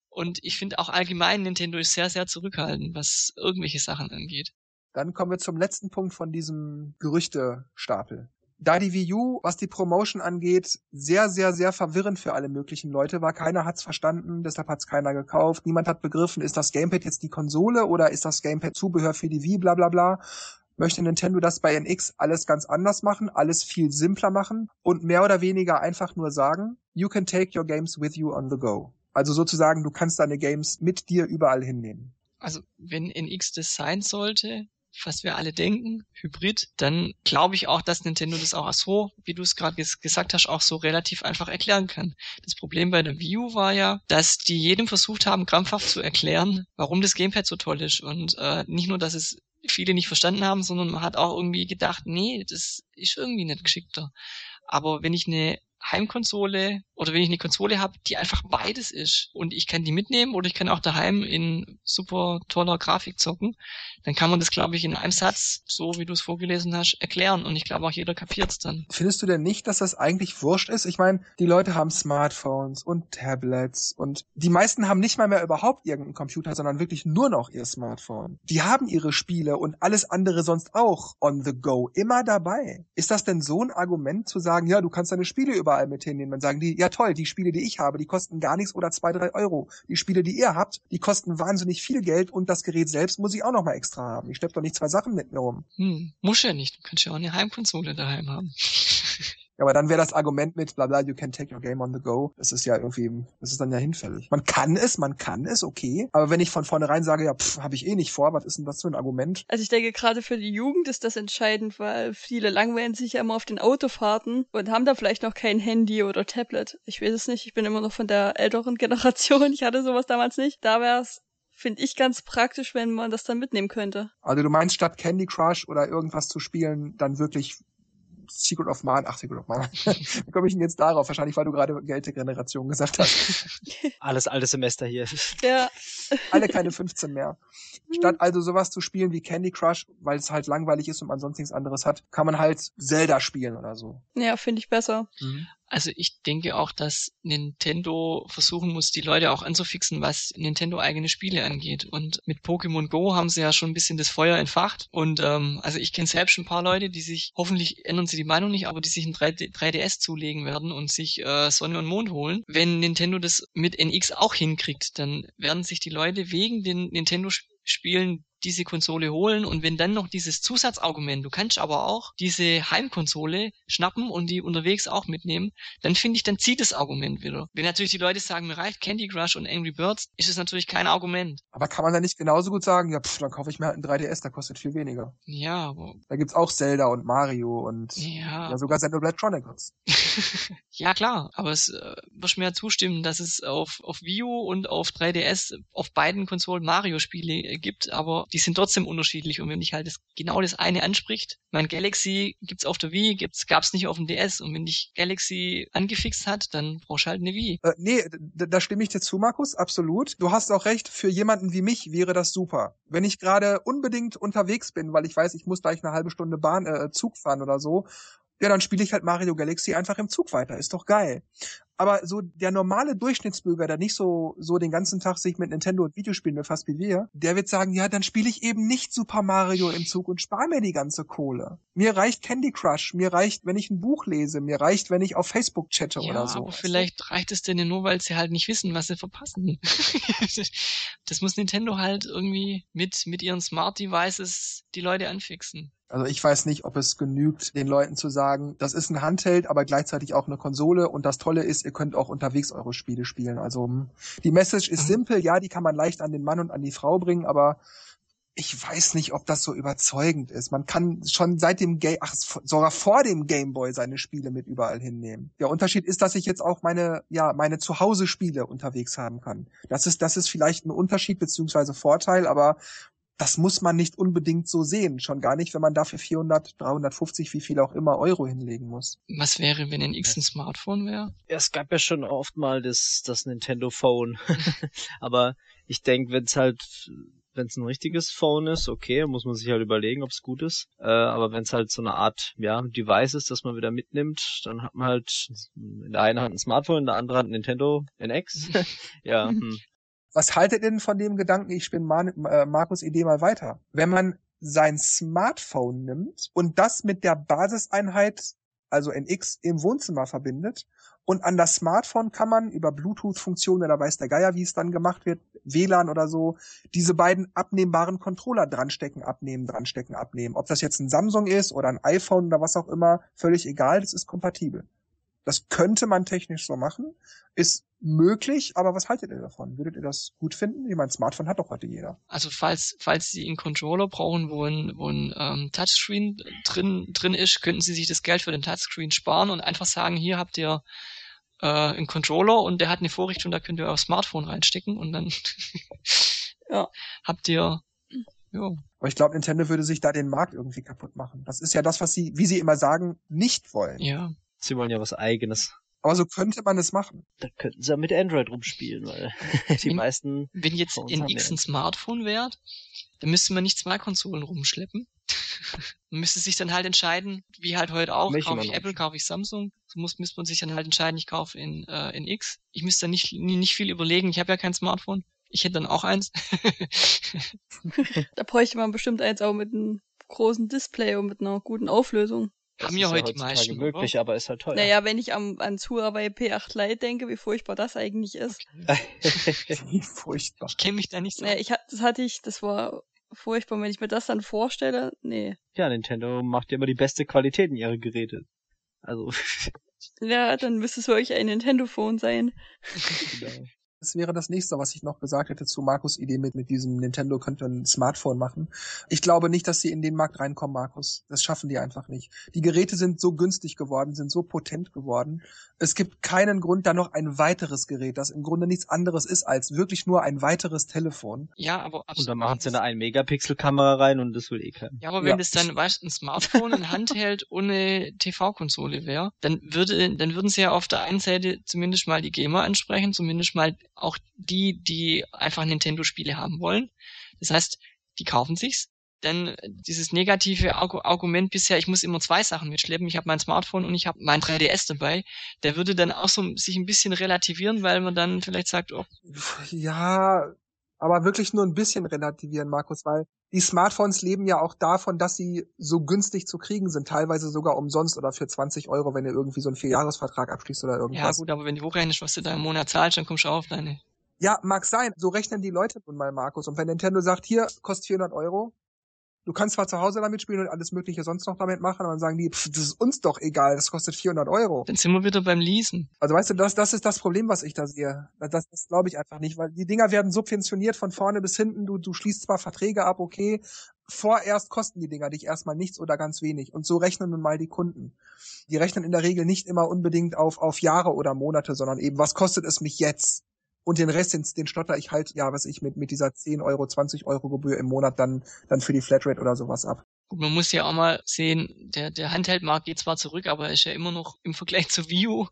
Und ich finde auch allgemein, Nintendo ist sehr, sehr zurückhaltend, was irgendwelche Sachen angeht. Dann kommen wir zum letzten Punkt von diesem Gerüchtestapel. Da die Wii U, was die Promotion angeht, sehr, sehr, sehr verwirrend für alle möglichen Leute war. Keiner hat's verstanden, deshalb hat's keiner gekauft. Niemand hat begriffen, ist das Gamepad jetzt die Konsole oder ist das Gamepad Zubehör für die Wii, bla bla bla. Möchte Nintendo das bei NX alles ganz anders machen, alles viel simpler machen und mehr oder weniger einfach nur sagen, you can take your games with you on the go. Also sozusagen, du kannst deine Games mit dir überall hinnehmen. Also wenn NX das sein sollte, was wir alle denken, Hybrid, dann glaube ich auch, dass Nintendo das auch so, wie du es gerade ges gesagt hast, auch so relativ einfach erklären kann. Das Problem bei der Wii U war ja, dass die jedem versucht haben, krampfhaft zu erklären, warum das Gamepad so toll ist. Und äh, nicht nur, dass es viele nicht verstanden haben, sondern man hat auch irgendwie gedacht, nee, das ist irgendwie nicht geschickter. Aber wenn ich eine Heimkonsole oder wenn ich eine Konsole habe, die einfach beides ist und ich kann die mitnehmen oder ich kann auch daheim in super toller Grafik zocken, dann kann man das, glaube ich, in einem Satz, so wie du es vorgelesen hast, erklären und ich glaube auch jeder kapiert es dann. Findest du denn nicht, dass das eigentlich wurscht ist? Ich meine, die Leute haben Smartphones und Tablets und die meisten haben nicht mal mehr überhaupt irgendeinen Computer, sondern wirklich nur noch ihr Smartphone. Die haben ihre Spiele und alles andere sonst auch on the go, immer dabei. Ist das denn so ein Argument zu sagen, ja, du kannst deine Spiele überall mit hinnehmen? Dann sagen die, ja toll, die Spiele, die ich habe, die kosten gar nichts oder zwei, drei Euro. Die Spiele, die ihr habt, die kosten wahnsinnig viel Geld und das Gerät selbst muss ich auch noch mal extra haben. Ich schleppe doch nicht zwei Sachen mit mir rum. Hm, muss ja nicht. Du kannst ja auch eine Heimkonsole daheim haben. Aber dann wäre das Argument mit bla bla, you can take your game on the go. Das ist ja irgendwie, das ist dann ja hinfällig. Man kann es, man kann es, okay. Aber wenn ich von vornherein sage, ja, pff, habe ich eh nicht vor, was ist denn das für ein Argument? Also ich denke, gerade für die Jugend ist das entscheidend, weil viele langweilen sich ja immer auf den Autofahrten und haben da vielleicht noch kein Handy oder Tablet. Ich weiß es nicht, ich bin immer noch von der älteren Generation. Ich hatte sowas damals nicht. Da wäre es finde ich ganz praktisch, wenn man das dann mitnehmen könnte. Also du meinst, statt Candy Crush oder irgendwas zu spielen, dann wirklich Secret of Mana, ach Secret of Mana. Wie komme ich denn jetzt darauf? Wahrscheinlich, weil du gerade Geldgeneration gesagt hast. Alles alte Semester hier. Ja. Alle keine 15 mehr. Statt also sowas zu spielen wie Candy Crush, weil es halt langweilig ist und man sonst nichts anderes hat, kann man halt Zelda spielen oder so. Ja, finde ich besser. Mhm. Also ich denke auch, dass Nintendo versuchen muss, die Leute auch anzufixen, was Nintendo eigene Spiele angeht. Und mit Pokémon Go haben sie ja schon ein bisschen das Feuer entfacht. Und ähm, also ich kenne selbst schon ein paar Leute, die sich, hoffentlich ändern sie die Meinung nicht, aber die sich ein 3D, 3DS zulegen werden und sich äh, Sonne und Mond holen. Wenn Nintendo das mit NX auch hinkriegt, dann werden sich die Leute wegen den Nintendo-Spielen diese Konsole holen und wenn dann noch dieses Zusatzargument, du kannst aber auch diese Heimkonsole schnappen und die unterwegs auch mitnehmen, dann finde ich, dann zieht das Argument wieder. Wenn natürlich die Leute sagen, mir reicht Candy Crush und Angry Birds, ist es natürlich kein Argument. Aber kann man da nicht genauso gut sagen, ja, pff, dann kaufe ich mir halt einen 3DS, der kostet viel weniger. Ja, aber... Da gibt's auch Zelda und Mario und ja, ja sogar Xenoblade Chronicles. ja, klar, aber es äh, wirst mir ja zustimmen, dass es auf, auf Wii U und auf 3DS auf beiden Konsolen Mario-Spiele gibt, aber die sind trotzdem unterschiedlich. Und wenn dich halt das, genau das eine anspricht, mein Galaxy gibt's auf der Wii, gibt's, gab's nicht auf dem DS. Und wenn dich Galaxy angefixt hat, dann brauchst du halt eine Wii. Äh, nee, da stimme ich dir zu, Markus, absolut. Du hast auch recht, für jemanden wie mich wäre das super. Wenn ich gerade unbedingt unterwegs bin, weil ich weiß, ich muss gleich eine halbe Stunde Bahn, äh, Zug fahren oder so, ja, dann spiele ich halt Mario Galaxy einfach im Zug weiter. Ist doch geil. Aber so der normale Durchschnittsbürger, der nicht so so den ganzen Tag sich mit Nintendo und Videospielen befasst wie wir, der wird sagen, ja, dann spiele ich eben nicht Super Mario im Zug und spare mir die ganze Kohle. Mir reicht Candy Crush, mir reicht, wenn ich ein Buch lese, mir reicht, wenn ich auf Facebook chatte ja, oder so. aber vielleicht reicht es denen nur, weil sie halt nicht wissen, was sie verpassen. das muss Nintendo halt irgendwie mit mit ihren Smart Devices die Leute anfixen. Also ich weiß nicht, ob es genügt, den Leuten zu sagen, das ist ein Handheld, aber gleichzeitig auch eine Konsole und das Tolle ist, ihr könnt auch unterwegs eure Spiele spielen. Also hm, die Message ist Mhm. simpel, ja, die kann man leicht an den Mann und an die Frau bringen, aber ich weiß nicht, ob das so überzeugend ist. Man kann schon seit dem Game, ach, sogar vor dem Gameboy seine Spiele mit überall hinnehmen. Der Unterschied ist, dass ich jetzt auch meine, ja, meine Zuhause-Spiele unterwegs haben kann. Das ist, das ist vielleicht ein Unterschied beziehungsweise Vorteil, aber das muss man nicht unbedingt so sehen. Schon gar nicht, wenn man dafür 400, 350, wie viel auch immer Euro hinlegen muss. Was wäre, wenn ein X ein Smartphone wäre? Ja, es gab ja schon oft mal das, das Nintendo Phone. Aber ich denke, wenn es halt, wenn es ein richtiges Phone ist, okay, muss man sich halt überlegen, ob es gut ist. Äh, aber wenn es halt so eine Art, ja, Device ist, das man wieder mitnimmt, dann hat man halt in der einen Hand ein Smartphone, in der anderen Hand ein Nintendo NX. ja, hm. Was haltet ihr denn von dem Gedanken, ich spinne Man äh, Markus Idee mal weiter? Wenn man sein Smartphone nimmt und das mit der Basiseinheit, also NX, im Wohnzimmer verbindet und an das Smartphone kann man über Bluetooth-Funktionen oder weiß der Geier, wie es dann gemacht wird, WLAN oder so, diese beiden abnehmbaren Controller dranstecken, abnehmen, dranstecken, abnehmen. Ob das jetzt ein Samsung ist oder ein iPhone oder was auch immer, völlig egal, das ist kompatibel. Das könnte man technisch so machen, ist möglich, aber was haltet ihr davon? Würdet ihr das gut finden? Ich meine, Smartphone hat doch heute jeder. Also falls, falls Sie einen Controller brauchen, wo ein, wo ein ähm, Touchscreen drin, drin ist, könnten Sie sich das Geld für den Touchscreen sparen und einfach sagen, hier habt ihr äh, einen Controller und der hat eine Vorrichtung, da könnt ihr euer Smartphone reinstecken und dann Ja. habt ihr ja, Aber ich glaube, Nintendo würde sich da den Markt irgendwie kaputt machen. Das ist ja das, was sie, wie sie immer sagen, nicht wollen. ja. Sie wollen ja was eigenes. Aber so könnte man es machen. Da könnten sie ja mit Android rumspielen, weil die Wenn- meisten Wenn jetzt haben X ein Smartphone wäre, dann müsste man nicht zwei Konsolen rumschleppen. man müsste sich dann halt entscheiden, wie halt heute auch, Welche kaufe ich Apple, kaufe ich Samsung. So muss, müsste man sich dann halt entscheiden, ich kaufe in, äh, in X. Ich müsste dann nicht, nicht viel überlegen, ich habe ja kein Smartphone. Ich hätte dann auch eins. Da bräuchte man bestimmt eins auch mit einem großen Display und mit einer guten Auflösung. Das Haben ist ja heute die meisten, möglich, aber ist halt teuer. Naja, wenn ich am, ans Huawei P8 Lite denke, wie furchtbar das eigentlich ist. Wie furchtbar. Ich kenne mich da nicht so. Naja, ich, das hatte ich, das war furchtbar. Wenn ich mir das dann vorstelle, nee. ja, Nintendo macht ja immer die beste Qualität in ihre Geräte. Also, Ja, dann müsste es wirklich ein Nintendo-Phone sein. genau. Das wäre das nächste, was ich noch gesagt hätte zu Markus Idee mit, mit diesem Nintendo könnte ein Smartphone machen. Ich glaube nicht, dass sie in den Markt reinkommen, Markus. Das schaffen die einfach nicht. Die Geräte sind so günstig geworden, sind so potent geworden. Es gibt keinen Grund, da noch ein weiteres Gerät, das im Grunde nichts anderes ist als wirklich nur ein weiteres Telefon. ja, aber Und dann machen sie eine 1-Megapixel-Kamera rein und das will eh keiner. Ja, aber wenn Ja. das dann, weißt ein Smartphone, ein Handheld ohne TV-Konsole wäre, dann würde, dann würden sie ja auf der einen Seite zumindest mal die Gamer ansprechen, zumindest mal auch die, die einfach Nintendo-Spiele haben wollen. Das heißt, die kaufen sich's. Dann dieses negative Argu Argument bisher, ich muss immer zwei Sachen mitschleppen. Ich habe mein Smartphone und ich habe mein 3DS dabei. Der würde dann auch so sich ein bisschen relativieren, weil man dann vielleicht sagt, oh, Ja, aber wirklich nur ein bisschen relativieren, Markus, weil die Smartphones leben ja auch davon, dass sie so günstig zu kriegen sind, teilweise sogar umsonst oder für 20 Euro, wenn ihr irgendwie so einen Vierjahresvertrag abschließt oder ja irgendwas. gut, aber wenn du hochrechnest, was du da im Monat zahlst, dann kommst du auf deine Ja, mag sein. So rechnen die Leute nun mal, Markus. Und wenn Nintendo sagt, hier, kostet 400 Euro, du kannst zwar zu Hause damit spielen und alles mögliche sonst noch damit machen, aber dann sagen die, pff, das ist uns doch egal, das kostet 400 Euro. Dann sind wir wieder beim Leasen. Also weißt du, das, das ist das Problem, was ich da sehe. Das, das glaube ich einfach nicht, weil die Dinger werden subventioniert von vorne bis hinten. Du, du schließt zwar Verträge ab, okay, vorerst kosten die Dinger dich erstmal nichts oder ganz wenig. Und so rechnen nun mal die Kunden. Die rechnen in der Regel nicht immer unbedingt auf, auf Jahre oder Monate, sondern eben, was kostet es mich jetzt? Und den Rest, den, den stotter ich halt, ja, was ich mit, mit dieser 10 Euro, 20 Euro Gebühr im Monat dann, dann für die Flatrate oder sowas ab. Gut, man muss ja auch mal sehen, der, der Handheldmarkt geht zwar zurück, aber er ist ja immer noch im Vergleich zu Wii U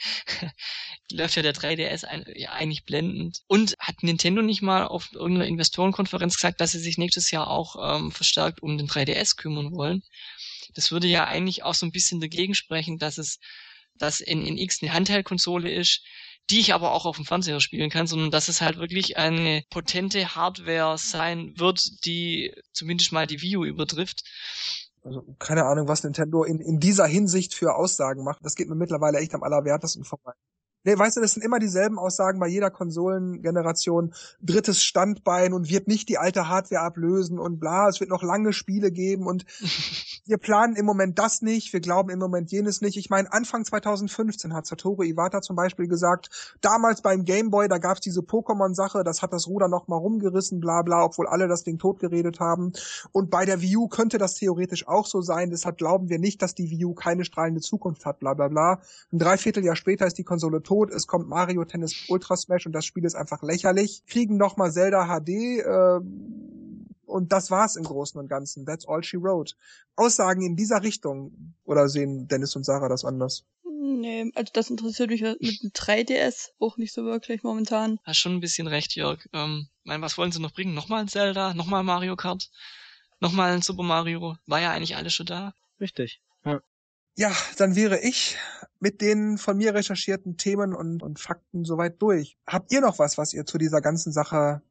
läuft ja der 3DS ein, ja, eigentlich blendend. Und hat Nintendo nicht mal auf irgendeiner Investorenkonferenz gesagt, dass sie sich nächstes Jahr auch ähm, verstärkt um den 3DS kümmern wollen? das würde ja eigentlich auch so ein bisschen dagegen sprechen, dass es, dass NX eine Handheld-Konsole ist, die ich aber auch auf dem Fernseher spielen kann, sondern dass es halt wirklich eine potente Hardware sein wird, die zumindest mal die U übertrifft. Also keine Ahnung, was Nintendo in, in dieser Hinsicht für Aussagen macht. Das geht mir mittlerweile echt am allerwertesten vorbei. Nee, weißt du, das sind immer dieselben Aussagen bei jeder Konsolengeneration. Drittes Standbein und wird nicht die alte Hardware ablösen und bla, es wird noch lange Spiele geben und wir planen im Moment das nicht, wir glauben im Moment jenes nicht. Ich meine, Anfang 2015 hat Satoru Iwata zum Beispiel gesagt, damals beim Gameboy, da gab's diese Pokémon-Sache, das hat das Ruder noch mal rumgerissen, bla bla, obwohl alle das Ding totgeredet haben. Und bei der Wii U könnte das theoretisch auch so sein, deshalb glauben wir nicht, dass die Wii U keine strahlende Zukunft hat, bla bla bla. Ein Dreivierteljahr später ist die Konsole tot tot, es kommt Mario Tennis Ultra Smash und das Spiel ist einfach lächerlich. Kriegen nochmal Zelda HD äh, und das war's im Großen und Ganzen. That's all she wrote. Aussagen in dieser Richtung oder sehen Dennis und Sarah das anders? Nee, also das interessiert mich mit dem 3DS auch nicht so wirklich momentan. Hast schon ein bisschen recht, Jörg. Ähm, mein, was wollen sie noch bringen? Nochmal ein Zelda? Nochmal Mario Kart? Nochmal ein Super Mario? War ja eigentlich alles schon da. Richtig. Ja. Dann wäre ich mit den von mir recherchierten Themen und, und Fakten soweit durch. Habt ihr noch was, was ihr zu dieser ganzen Sache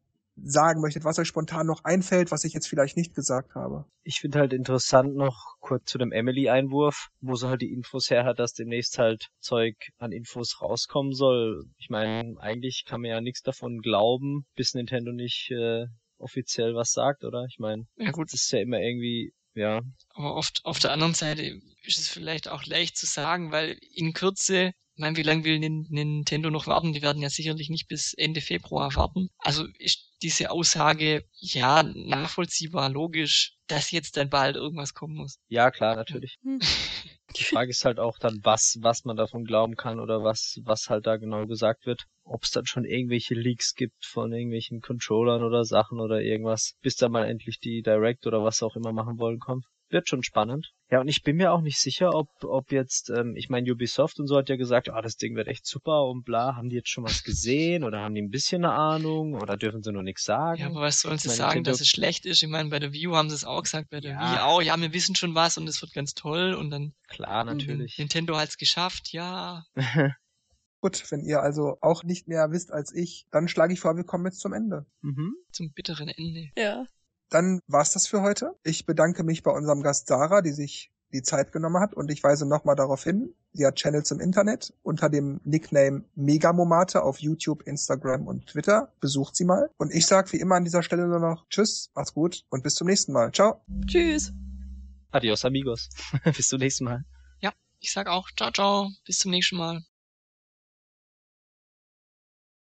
sagen möchtet, was euch spontan noch einfällt, was ich jetzt vielleicht nicht gesagt habe? Ich finde halt interessant noch kurz zu dem Emily-Einwurf, wo sie halt die Infos her hat, dass demnächst halt Zeug an Infos rauskommen soll. Ich meine, eigentlich kann man ja nichts davon glauben, bis Nintendo nicht äh, offiziell was sagt, oder? Ich meine, ja gut, das ist ja immer irgendwie ja. Aber oft auf der anderen Seite ist es vielleicht auch leicht zu sagen, weil in Kürze, meine, wie lange will Nintendo noch warten? Die werden ja sicherlich nicht bis Ende Februar warten. Also ist diese Aussage ja nachvollziehbar, logisch, dass jetzt dann bald irgendwas kommen muss. Ja, klar, natürlich. Hm. Die Frage ist halt auch dann, was, was man davon glauben kann oder was, was halt da genau gesagt wird. Ob es dann schon irgendwelche Leaks gibt von irgendwelchen Controllern oder Sachen oder irgendwas, bis da mal endlich die Direct oder was auch immer machen wollen kommt wird schon spannend. Ja, und ich bin mir auch nicht sicher, ob, ob jetzt, ähm, ich meine, Ubisoft und so hat ja gesagt, ah, das Ding wird echt super und bla, haben die jetzt schon was gesehen oder haben die ein bisschen eine Ahnung oder dürfen sie nur nichts sagen? Ja, aber was sollen sie sagen, Nintendo... dass es schlecht ist? Ich meine, bei der View haben sie es auch gesagt, bei der ja. Wii auch, ja, wir wissen schon was und es wird ganz toll und dann. Klar, natürlich. Nintendo hat's geschafft, ja. Gut, wenn ihr also auch nicht mehr wisst als ich, dann schlage ich vor, wir kommen jetzt zum Ende. Mhm. Zum bitteren Ende. Ja. Dann war's das für heute. Ich bedanke mich bei unserem Gast Sarah, die sich die Zeit genommen hat und ich weise nochmal darauf hin, sie hat Channels im Internet unter dem Nickname Megamomate auf YouTube, Instagram und Twitter. Besucht sie mal. Und ich sag wie immer an dieser Stelle nur noch Tschüss, macht's gut und bis zum nächsten Mal. Ciao. Tschüss. Adios, amigos. bis zum nächsten Mal. Ja, ich sag auch ciao, ciao. Bis zum nächsten Mal.